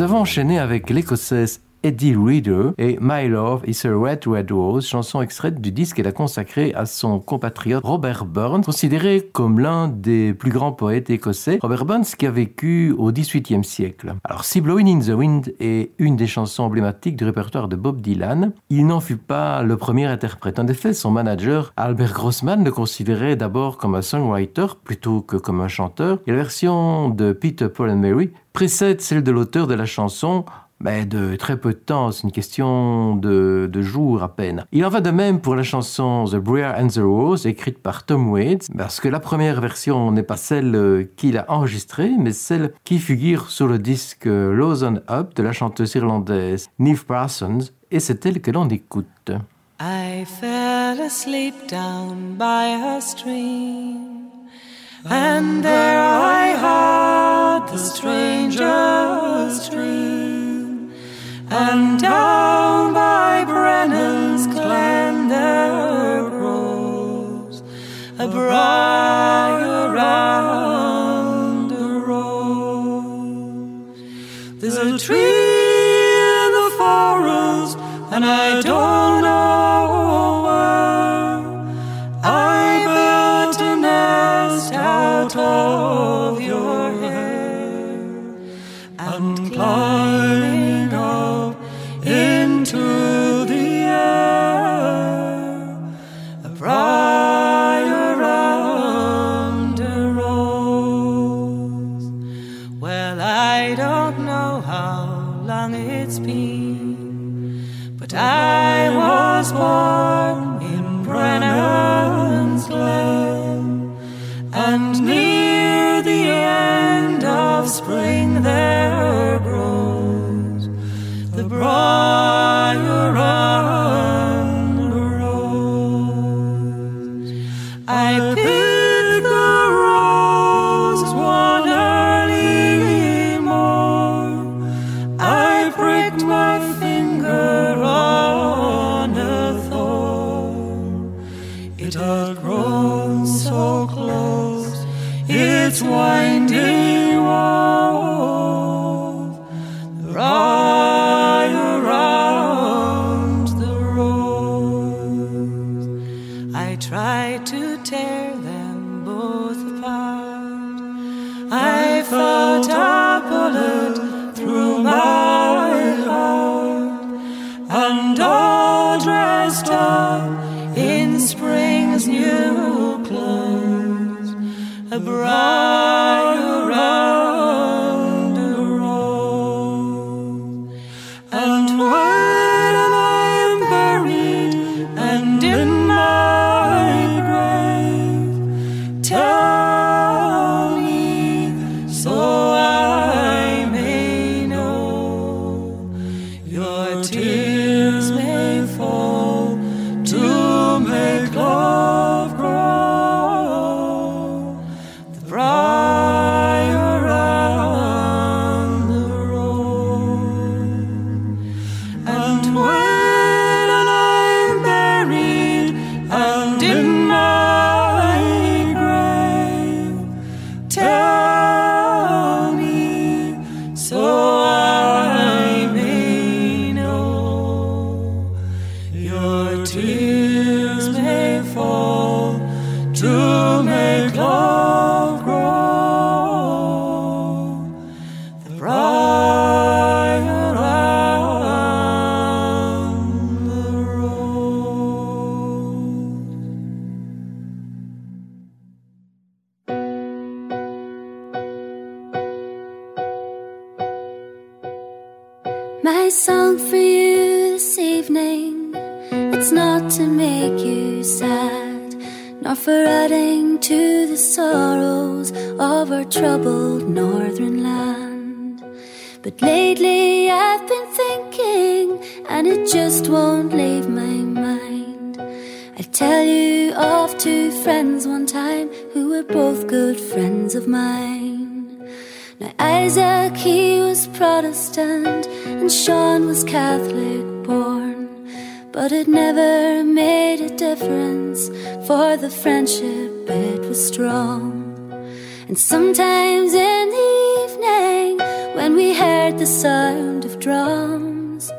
Nous avons enchaîné avec l'écossaise Eddie Reader et My Love is a Red Red Rose, chanson extraite du disque qu'elle a consacré à son compatriote Robert Burns, considéré comme l'un des plus grands poètes écossais. Robert Burns qui a vécu au XVIIIe siècle. Alors si Blowing in the Wind est une des chansons emblématiques du répertoire de Bob Dylan, il n'en fut pas le premier interprète. En effet, son manager Albert Grossman le considérait d'abord comme un songwriter plutôt que comme un chanteur. Et la version de Peter, Paul and Mary précède celle de l'auteur de la chanson mais de très peu de temps, c'est une question de, jours à peine. Il en va de même pour la chanson The Briar and the Rose, écrite par Tom Waits, parce que la première version n'est pas celle euh, qu'il a enregistrée, mais celle qui figure sur le disque euh, Lawson Up de la chanteuse irlandaise Niamh Parsons, et c'est elle que l'on écoute. I fell asleep down by a stream, and there I heard the stranger's dream. And down by Brennan's glen there grows a briar and a rose. There's a tree in the forest, and I don't was song for you this evening, it's not to make you sad, nor for adding to the sorrows of our troubled northern land. But lately I've been thinking, and it just won't leave my mind. I tell you of two friends one time who were both good friends of mine. Now Isaac he was Protestant and Sean was Catholic born, but it never made a difference for the friendship it was strong. And sometimes in the evening when we heard the sound of drums,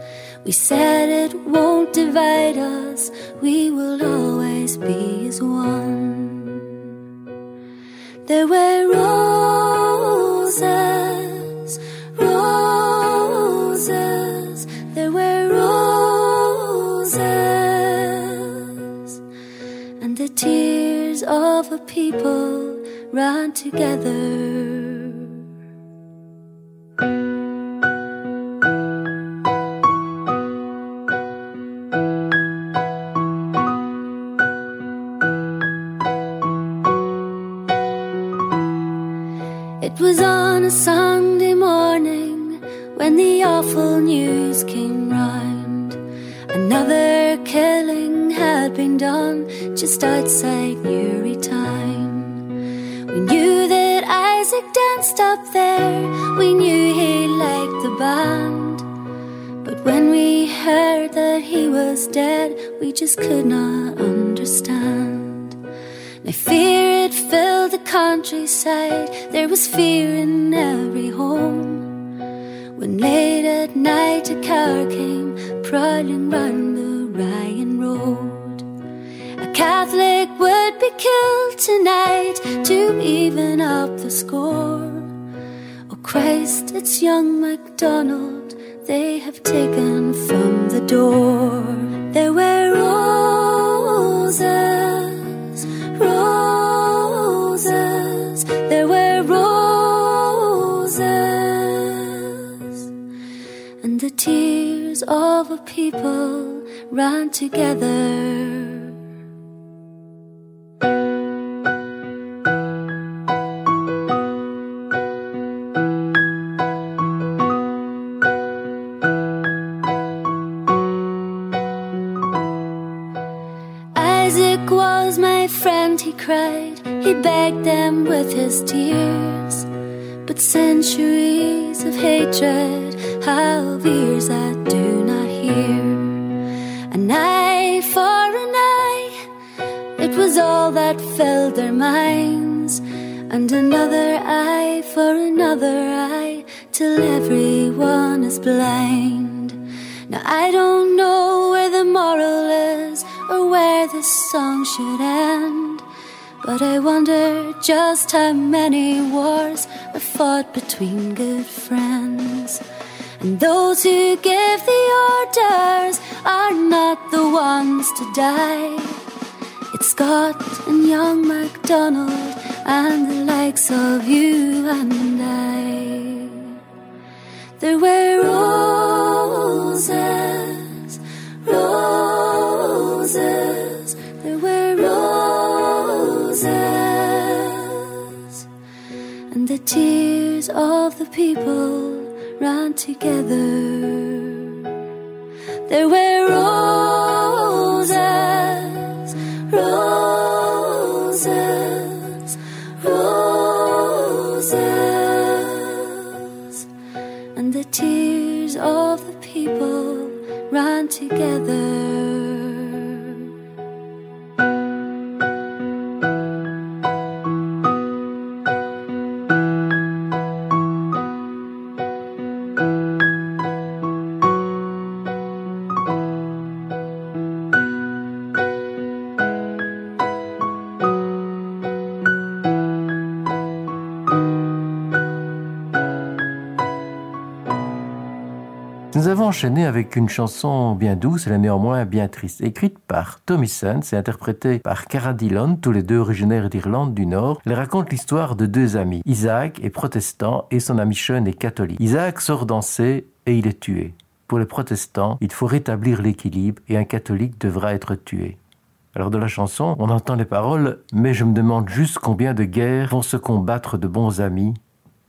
we said it won't divide us, we will always be as one. There were roses, roses, there were roses, and the tears of a people ran together. We just could not understand. Now fear it filled the countryside. There was fear in every home. When late at night a car came prowling round the Ryan Road. A Catholic would be killed tonight to even up the score. Oh Christ, it's young MacDonald they have taken from the door. There were roses, roses, there were roses, and the tears of a people ran together. His tears. But centuries of hatred have ears that do not hear. An eye for an eye, it was all that filled their minds. And another eye for another eye, till everyone is blind. Now I don't know where the moral is or where this song should end. But I wonder just how many wars are fought between good friends. And those who give the orders are not the ones to die. It's Scott and young MacDonald and the likes of you and I. There were roses, the tears of the people ran together. There were enchaîné avec une chanson bien douce et néanmoins bien triste, écrite par Tommy Sands et interprétée par Cara Dillon, tous les deux originaires d'Irlande du Nord. Elle raconte l'histoire de deux amis. Isaac est protestant et son ami Sean est catholique. Isaac sort danser et il est tué. Pour les protestants, il faut rétablir l'équilibre et un catholique devra être tué. Alors de la chanson, on entend les paroles, mais je me demande juste combien de guerres vont se combattre de bons amis,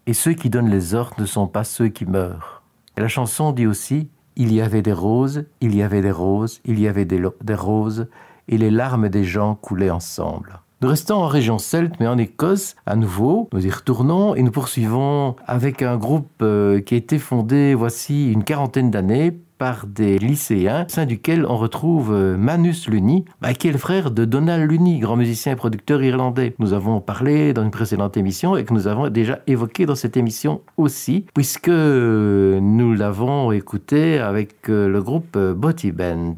et ceux qui donnent les ordres ne sont pas ceux qui meurent. La chanson dit aussi, il y avait des roses, il y avait des roses, il y avait des, roses, et les larmes des gens coulaient ensemble. Nous restons en région celte, mais en Écosse, à nouveau, nous y retournons et nous poursuivons avec un groupe euh, qui a été fondé voici une quarantaine d'années par des lycéens, au sein duquel on retrouve euh, Manus Luni, bah, qui est le frère de Donald Luni, grand musicien et producteur irlandais. Nous avons parlé dans une précédente émission et que nous avons déjà évoqué dans cette émission aussi, puisque nous l'avons écouté avec euh, le groupe Botty Band.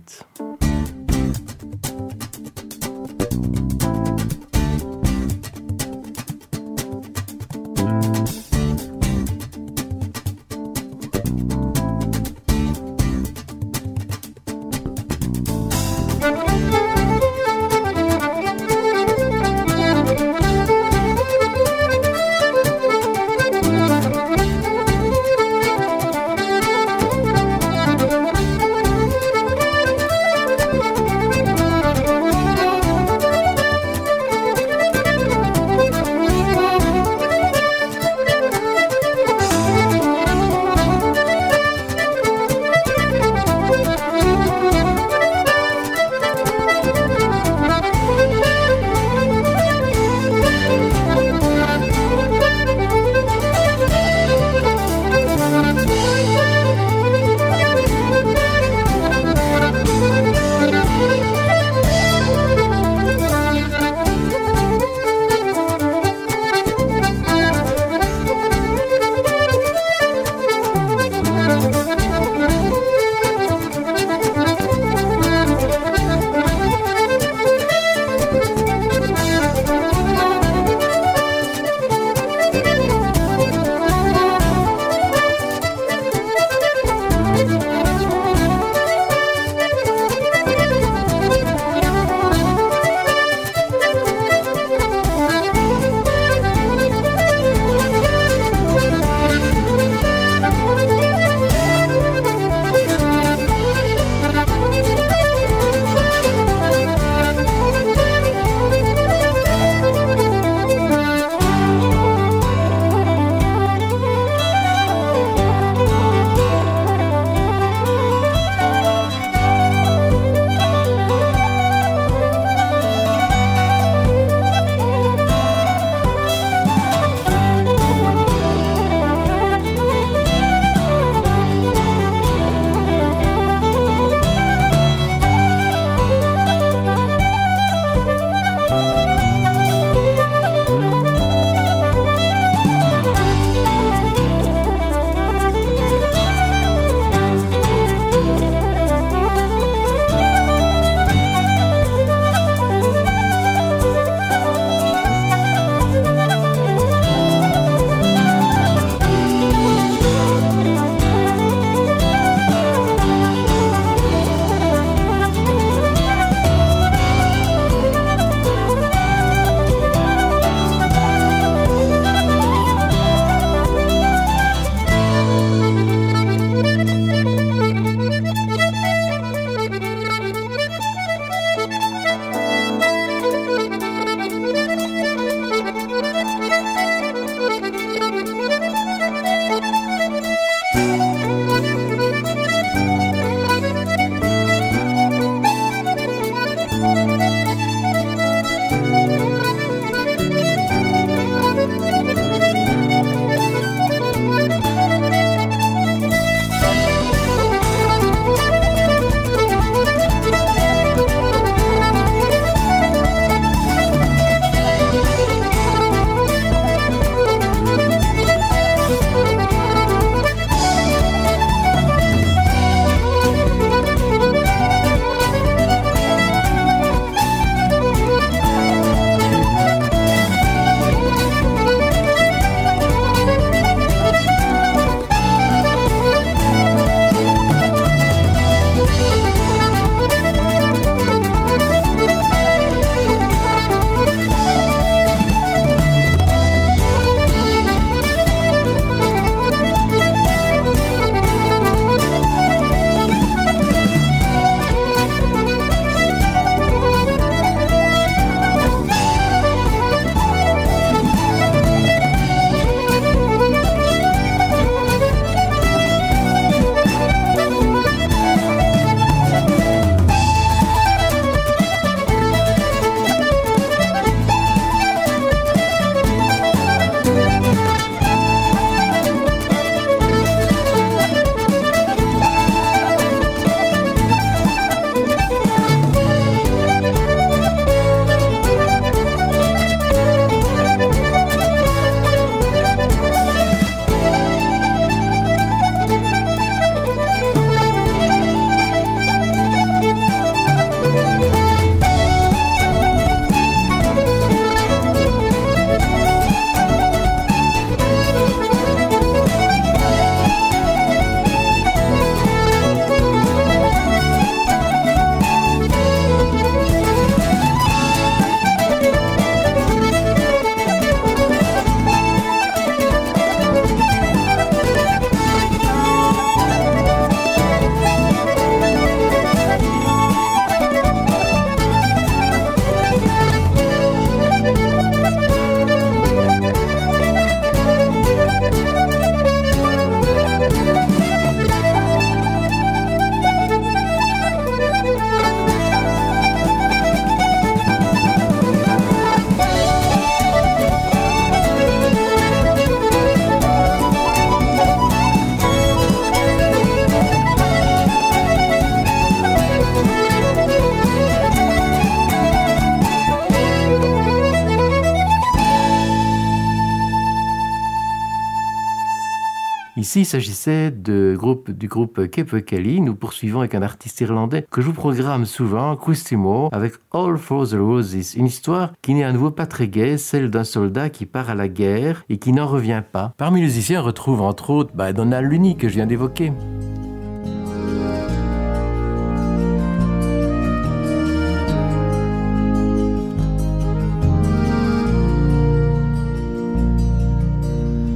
Ici, il s'agissait de groupe, du groupe Cape Kelly. Nous poursuivons avec un artiste irlandais que je vous programme souvent, Christy Moore, avec All for the Roses. Une histoire qui n'est à nouveau pas très gaie, celle d'un soldat qui part à la guerre et qui n'en revient pas. Parmi les musiciens, on retrouve entre autres bah, Lunny que je viens d'évoquer.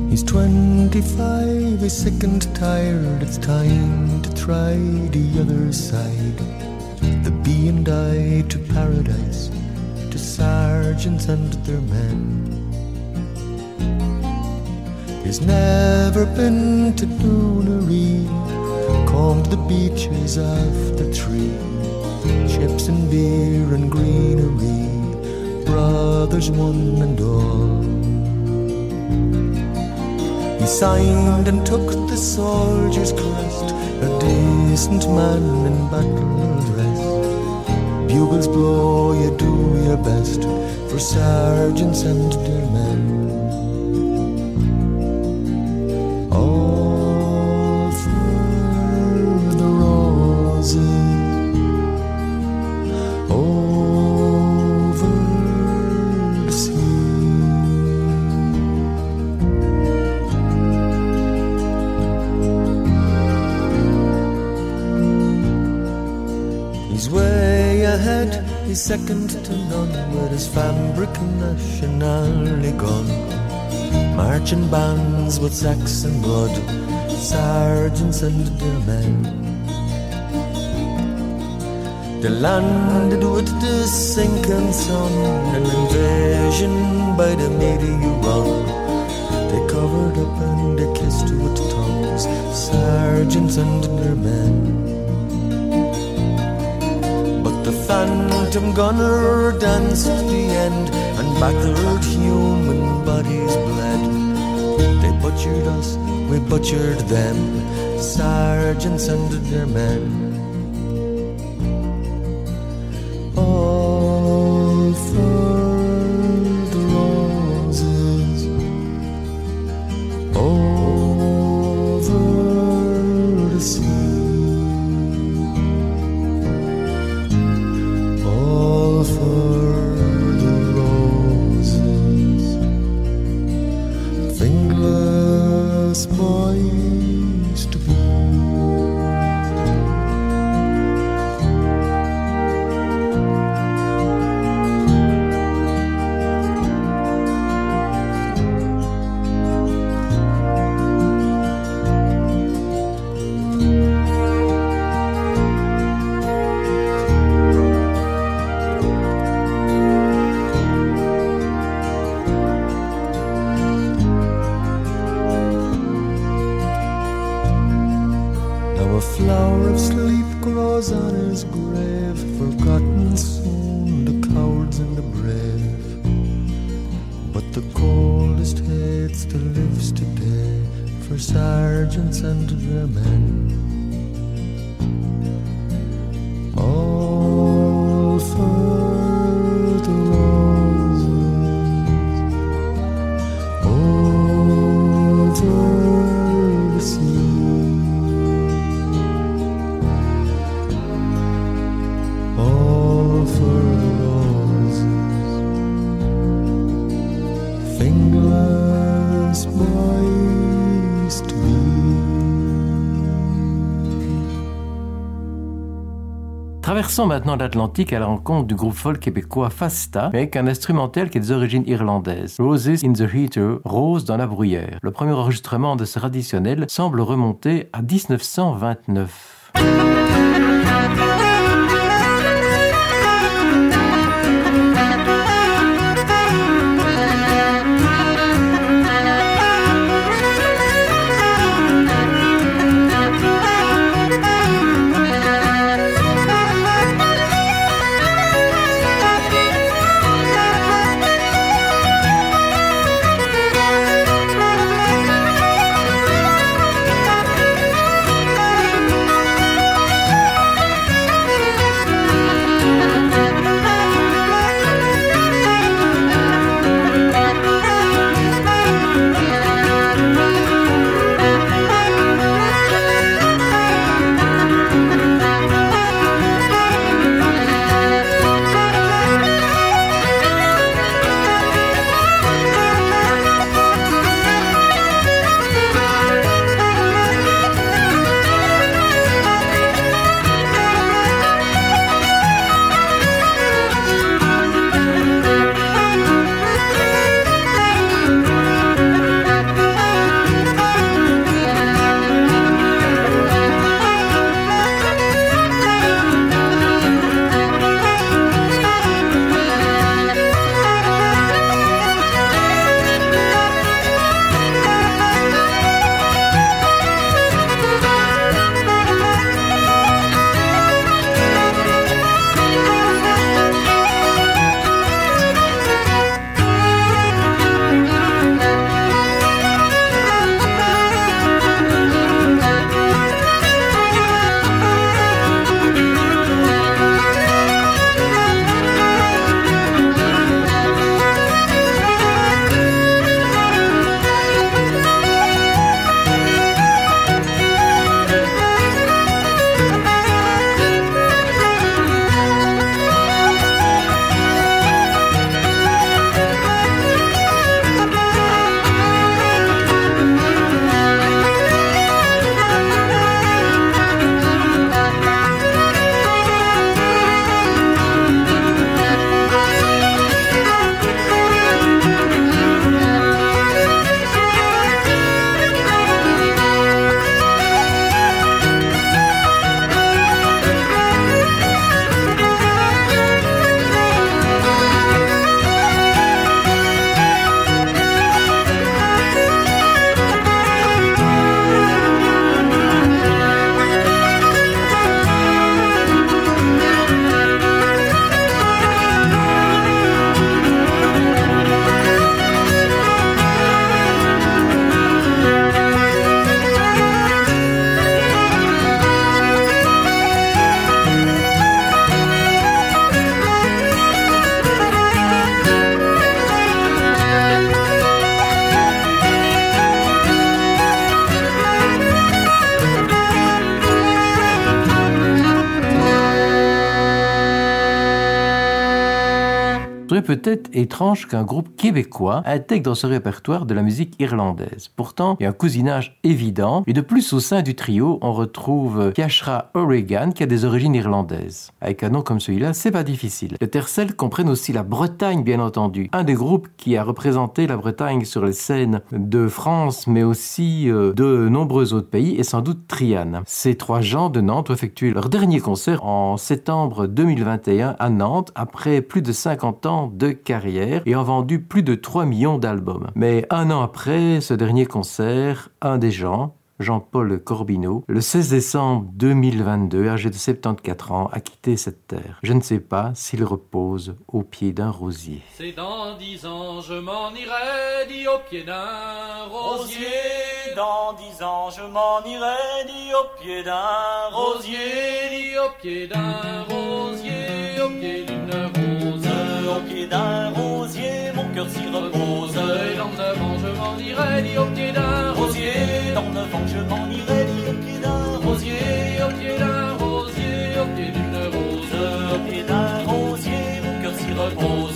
He's 25, he's sick and tired. It's time to try the other side. The bee and I to paradise, to sergeants and their men. He's never been to Doonery, combed the beaches of the tree, chips and beer and greenery, brothers one and all. He signed and took the soldier's crest, a decent man in battle dress. Bugles blow, you do your best for sergeants and dear second to none with his fabric nationally gone. Marching bands with Saxon blood, sergeants and their men. They landed with the sinking sun, an invasion by the meteor. They covered up and they kissed with tongues, sergeants and their men. Phantom gunner danced the end, and battered human bodies bled. They butchered us, we butchered them, sergeants and their men. Traversons maintenant l'Atlantique à la rencontre du groupe folk québécois Fasta, avec un instrumental qui est des origines irlandaises. Roses in the Heater, Rose dans la bruyère. Le premier enregistrement de ce traditionnel semble remonter à 1929. Peut-être étrange qu'un groupe québécois intègre dans ce répertoire de la musique irlandaise. Pourtant, il y a un cousinage évident, et de plus au sein du trio, on retrouve Kashra O'Regan qui a des origines irlandaises. Avec un nom comme celui-là, c'est pas difficile. Les Tercel comprennent aussi la Bretagne, bien entendu. Un des groupes qui a représenté la Bretagne sur les scènes de France, mais aussi euh, de nombreux autres pays, est sans doute Triane. Ces trois gens de Nantes ont effectué leur dernier concert en septembre 2021 à Nantes, après plus de 50 ans de carrière et ont vendu plus de 3 millions d'albums. Mais un an après ce dernier concert, un des gens, Jean-Paul Corbineau, le 16 décembre 2022, âgé de 74 ans, a quitté cette terre. Je ne sais pas s'il repose au pied d'un rosier. C'est dans dix ans je m'en irai, dit au pied d'un rosier. Dans dix ans je m'en irai, dit au pied d'un rosier. Dit au pied d'un rosier, au pied d'une rose. Au pied d'un rosier, cœur s'y repose. Et dans neuf ans je m'en irai, dit au pied d'un rosier. Dans neuf ans je m'en irai, dit au pied d'un Rosier, au pied d'un rosier, au pied d'une rose. Au pied d'un rosier, mon cœur s'y repose.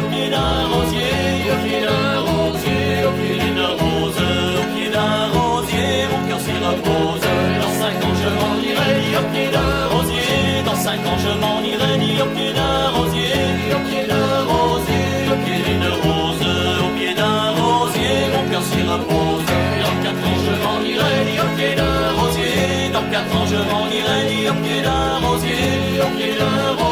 Au pied d'un rosier. Au pied d'un rosier, au pied d'une rose. Au pied d'un rosier, mon cœur s'y repose. Dans cinq ans je m'en irai, au pied d'un rosier. Dans cinq ans je m'en irai, au pied d'un rosier. Au pied d'un rosier, au pied d'une rose. Au pied d'un rosier, mon cœur s'y repose. Dans quatre ans je m'en irai, au pied d'un rosier. Dans quatre ans je m'en irai, au pied d'un rosier. Au pied d'un rosier,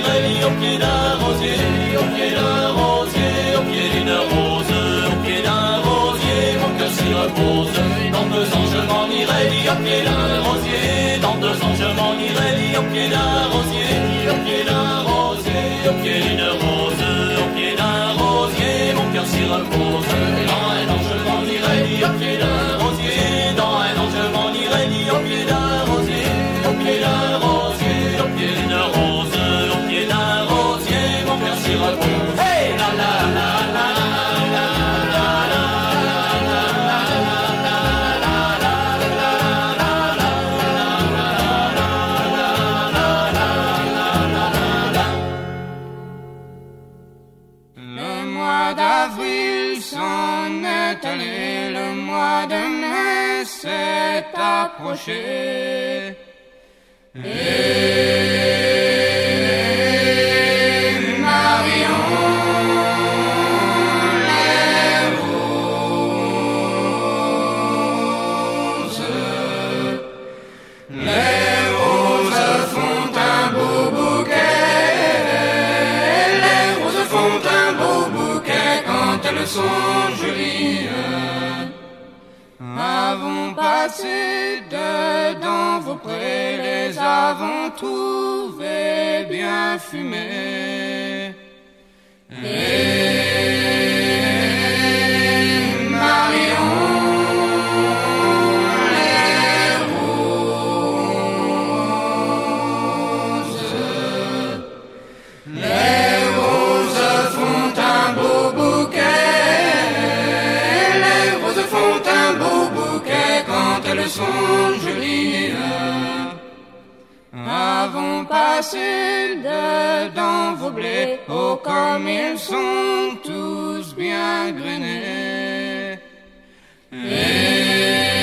dit au pied d'un rosier. Au pied d'un rosier, au pied d'une rose. Au pied d'un rosier, mon cœur s'y repose. Dans deux ans je m'en irai, au pied d'un rosier. Dans deux ans je m'en irai, au pied d'un rosier. Au pied d'un rosier, au pied d'une rose. Au pied d'un rosier, mon cœur s'y repose. Dans un an je m'en irai, au pied d'un rosier. S'est approché. Et Marion, les roses, les roses font un beau bouquet. Les roses font un beau bouquet quand elles sont passé dedans vos prés, les avons trouvés bien fumés. Et Marion, jolies. Avons passé dedans vos blés, oh comme ils sont tous bien grainés. Et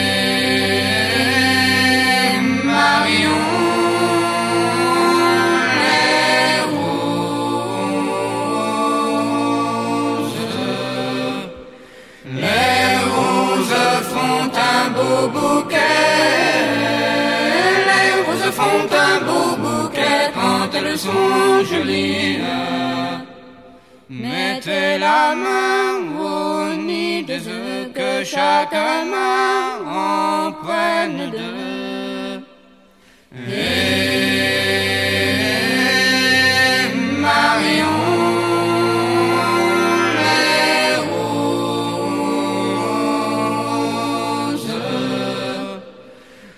beau mettez la nid des œufs, que chaque main en prenne deux. Et Marion,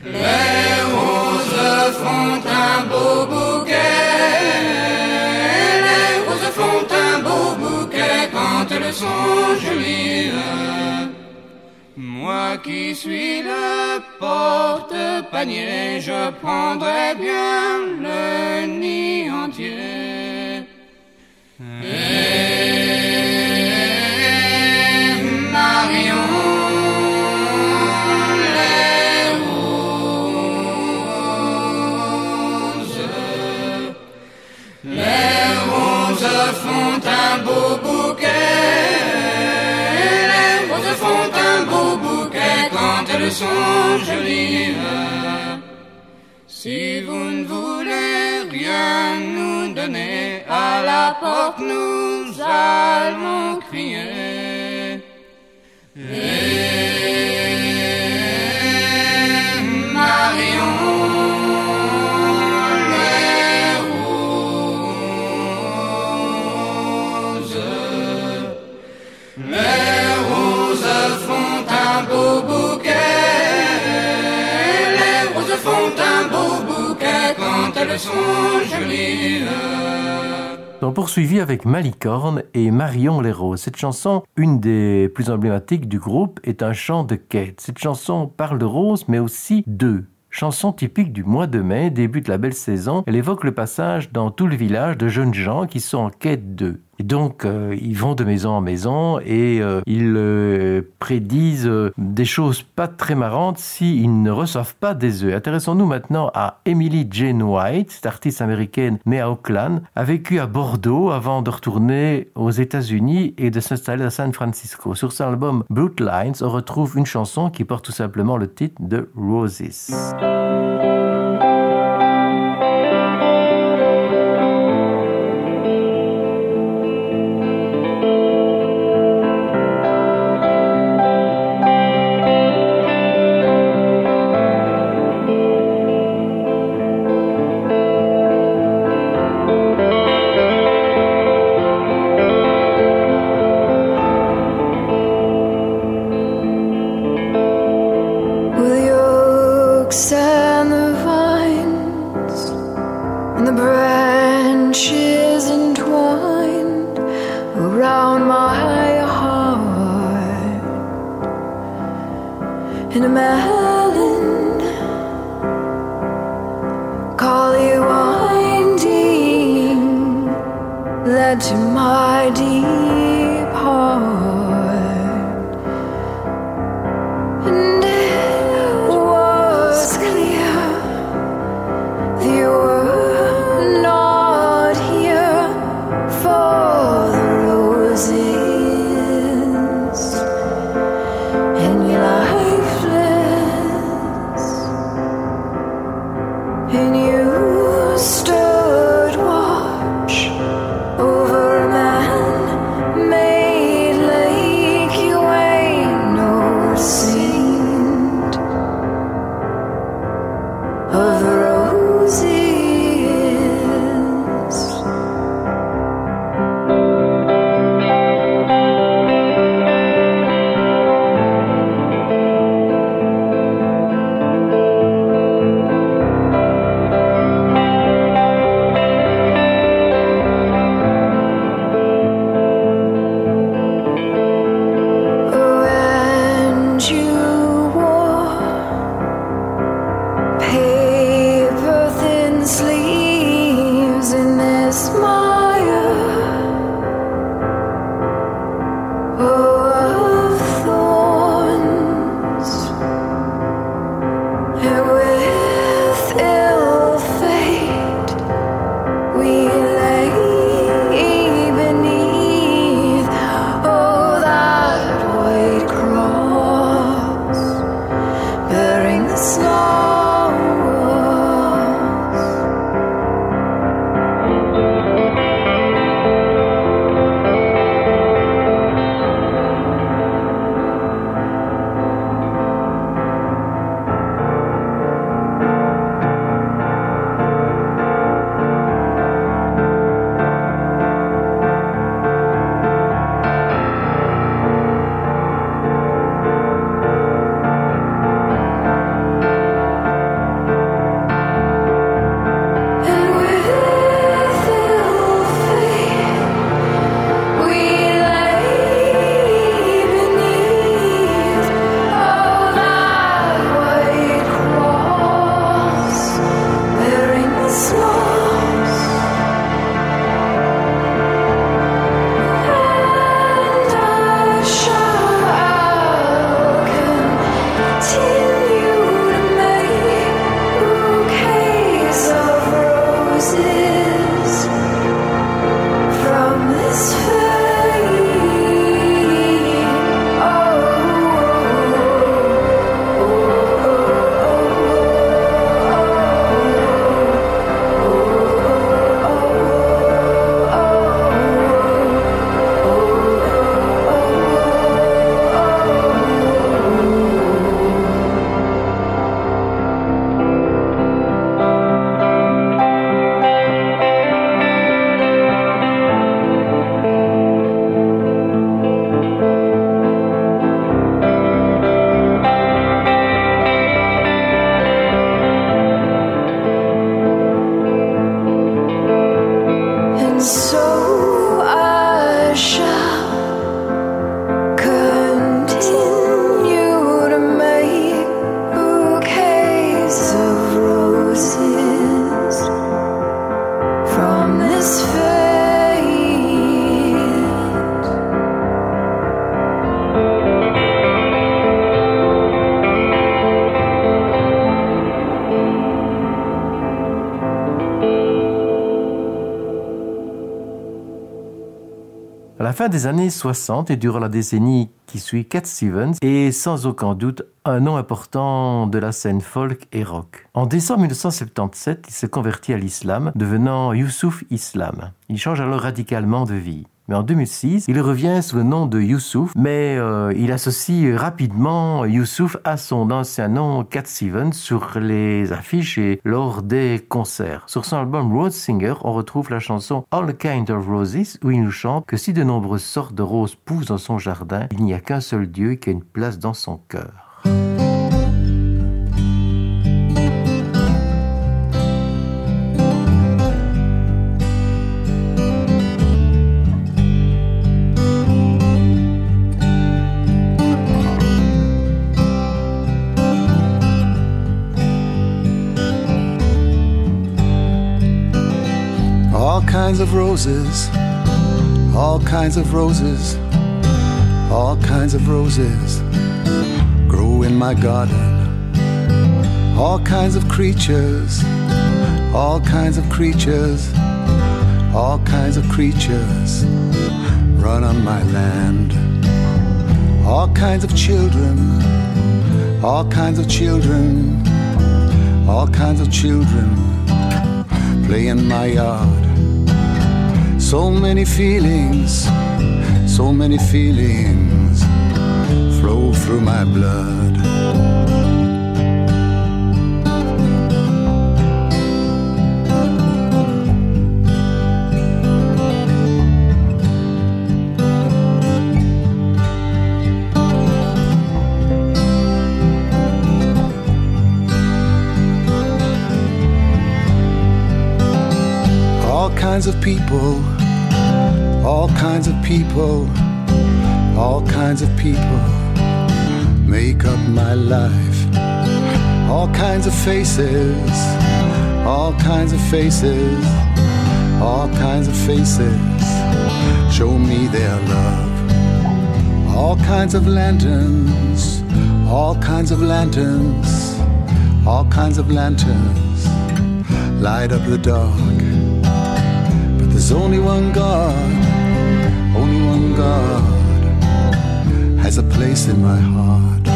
les roses, font un beau bouquet. Moi qui suis le porte-panier, je prendrai bien le nid entier. Et Marion, les roses, les roses font un beau Si vous ne voulez rien nous donner à la porte, nous allons crier. Et Marion, On poursuivit avec Malicorne et Marion les Roses. Cette chanson, une des plus emblématiques du groupe, est un chant de quête. Cette chanson parle de roses, mais aussi d'œufs. Chanson typique du mois de mai, début de la belle saison, elle évoque le passage dans tout le village de jeunes gens qui sont en quête d'œufs. Et donc, euh, ils vont de maison en maison et euh, ils euh, prédisent des choses pas très marrantes s'ils ne reçoivent pas des œufs. Intéressons-nous maintenant à Emily Jane White, cette artiste américaine née à Auckland, a vécu à Bordeaux avant de retourner aux États-Unis et de s'installer à San Francisco. Sur son album Brute Lines, on retrouve une chanson qui porte tout simplement le titre de Roses. Fin des années 60 et durant la décennie qui suit, Cat Stevens est sans aucun doute un nom important de la scène folk et rock. En décembre 1977, il se convertit à l'islam, devenant Youssouf Islam. Il change alors radicalement de vie. Mais en 2006, il revient sous le nom de Youssouf, mais euh, il associe rapidement Youssouf à son ancien nom Cat Stevens sur les affiches et lors des concerts. Sur son album Rose Singer, on retrouve la chanson All Kind of Roses où il nous chante que si de nombreuses sortes de roses poussent dans son jardin, il n'y a qu'un seul Dieu qui a une place dans son cœur. Roses, all kinds of roses, all kinds of roses grow in my garden. All kinds of creatures, all kinds of creatures, all kinds of creatures run on my land. All kinds of children, all kinds of children, all kinds of children play in my yard. So many feelings, so many feelings flow through my blood. Kinds of people. All kinds of people, all kinds of people make up my life. All kinds of faces, all kinds of faces, all kinds of faces. Show me their love. All kinds of lanterns, all kinds of lanterns, all kinds of lanterns. Light up the dark. Only one God only one God has a place in my heart.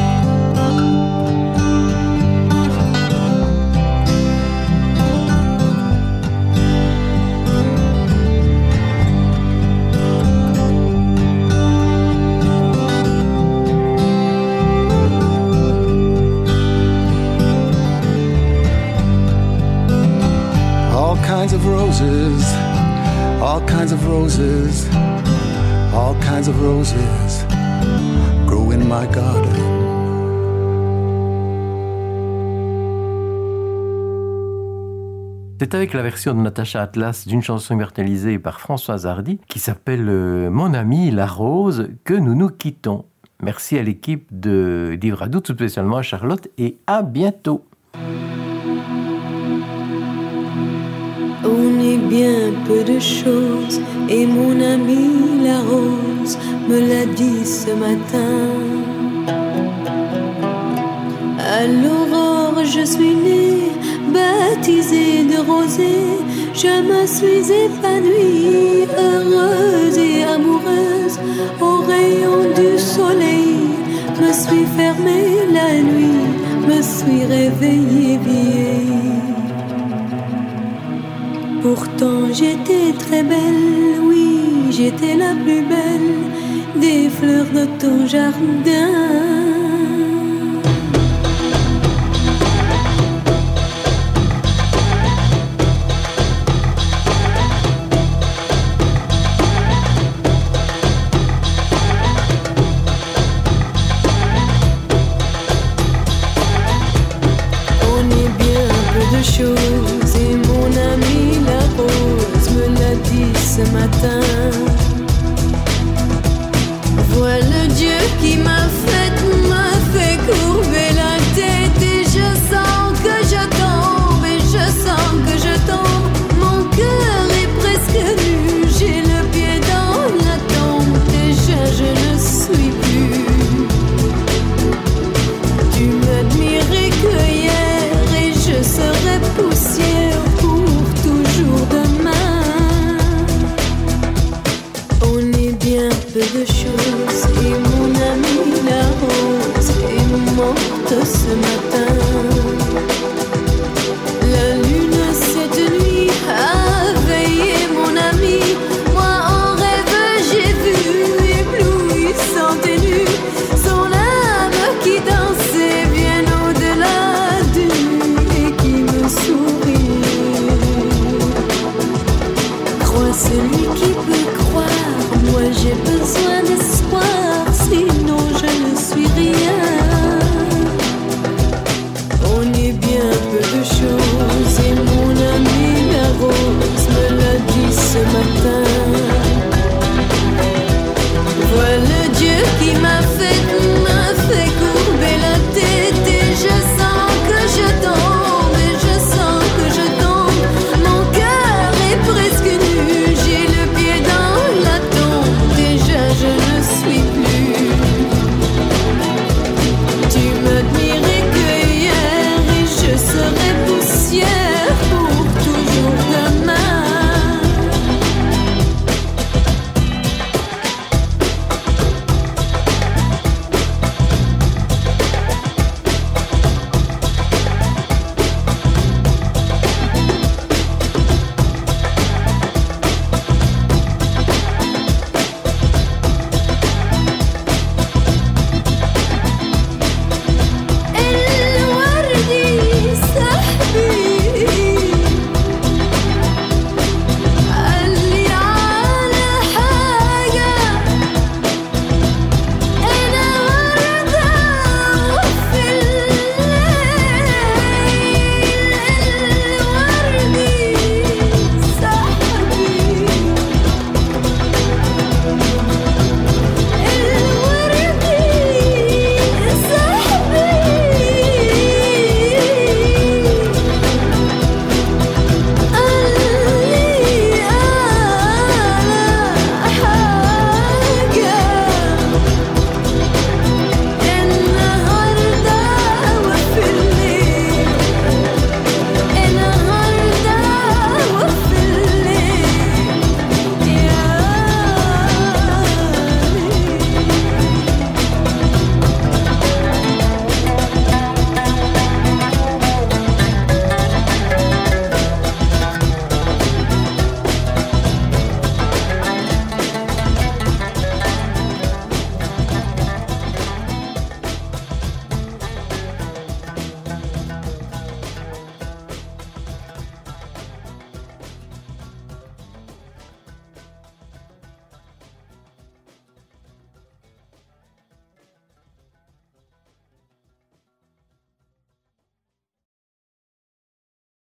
All kinds of roses, all kinds of roses all kinds of roses grow in my garden. C'est avec la version de Natacha Atlas d'une chanson immortalisée par Françoise Hardy qui s'appelle euh, Mon ami la rose que nous nous quittons. Merci à l'équipe de d'Ivradou, tout spécialement à Charlotte et à bientôt. bien peu de choses et mon ami la rose me l'a dit ce matin. À l'aurore je suis née, baptisée de rosée, je me suis épanouie, heureuse et amoureuse, au rayon du soleil, me suis fermée la nuit, me suis réveillée bien. Pourtant j'étais très belle, oui, j'étais la plus belle des fleurs de ton jardin.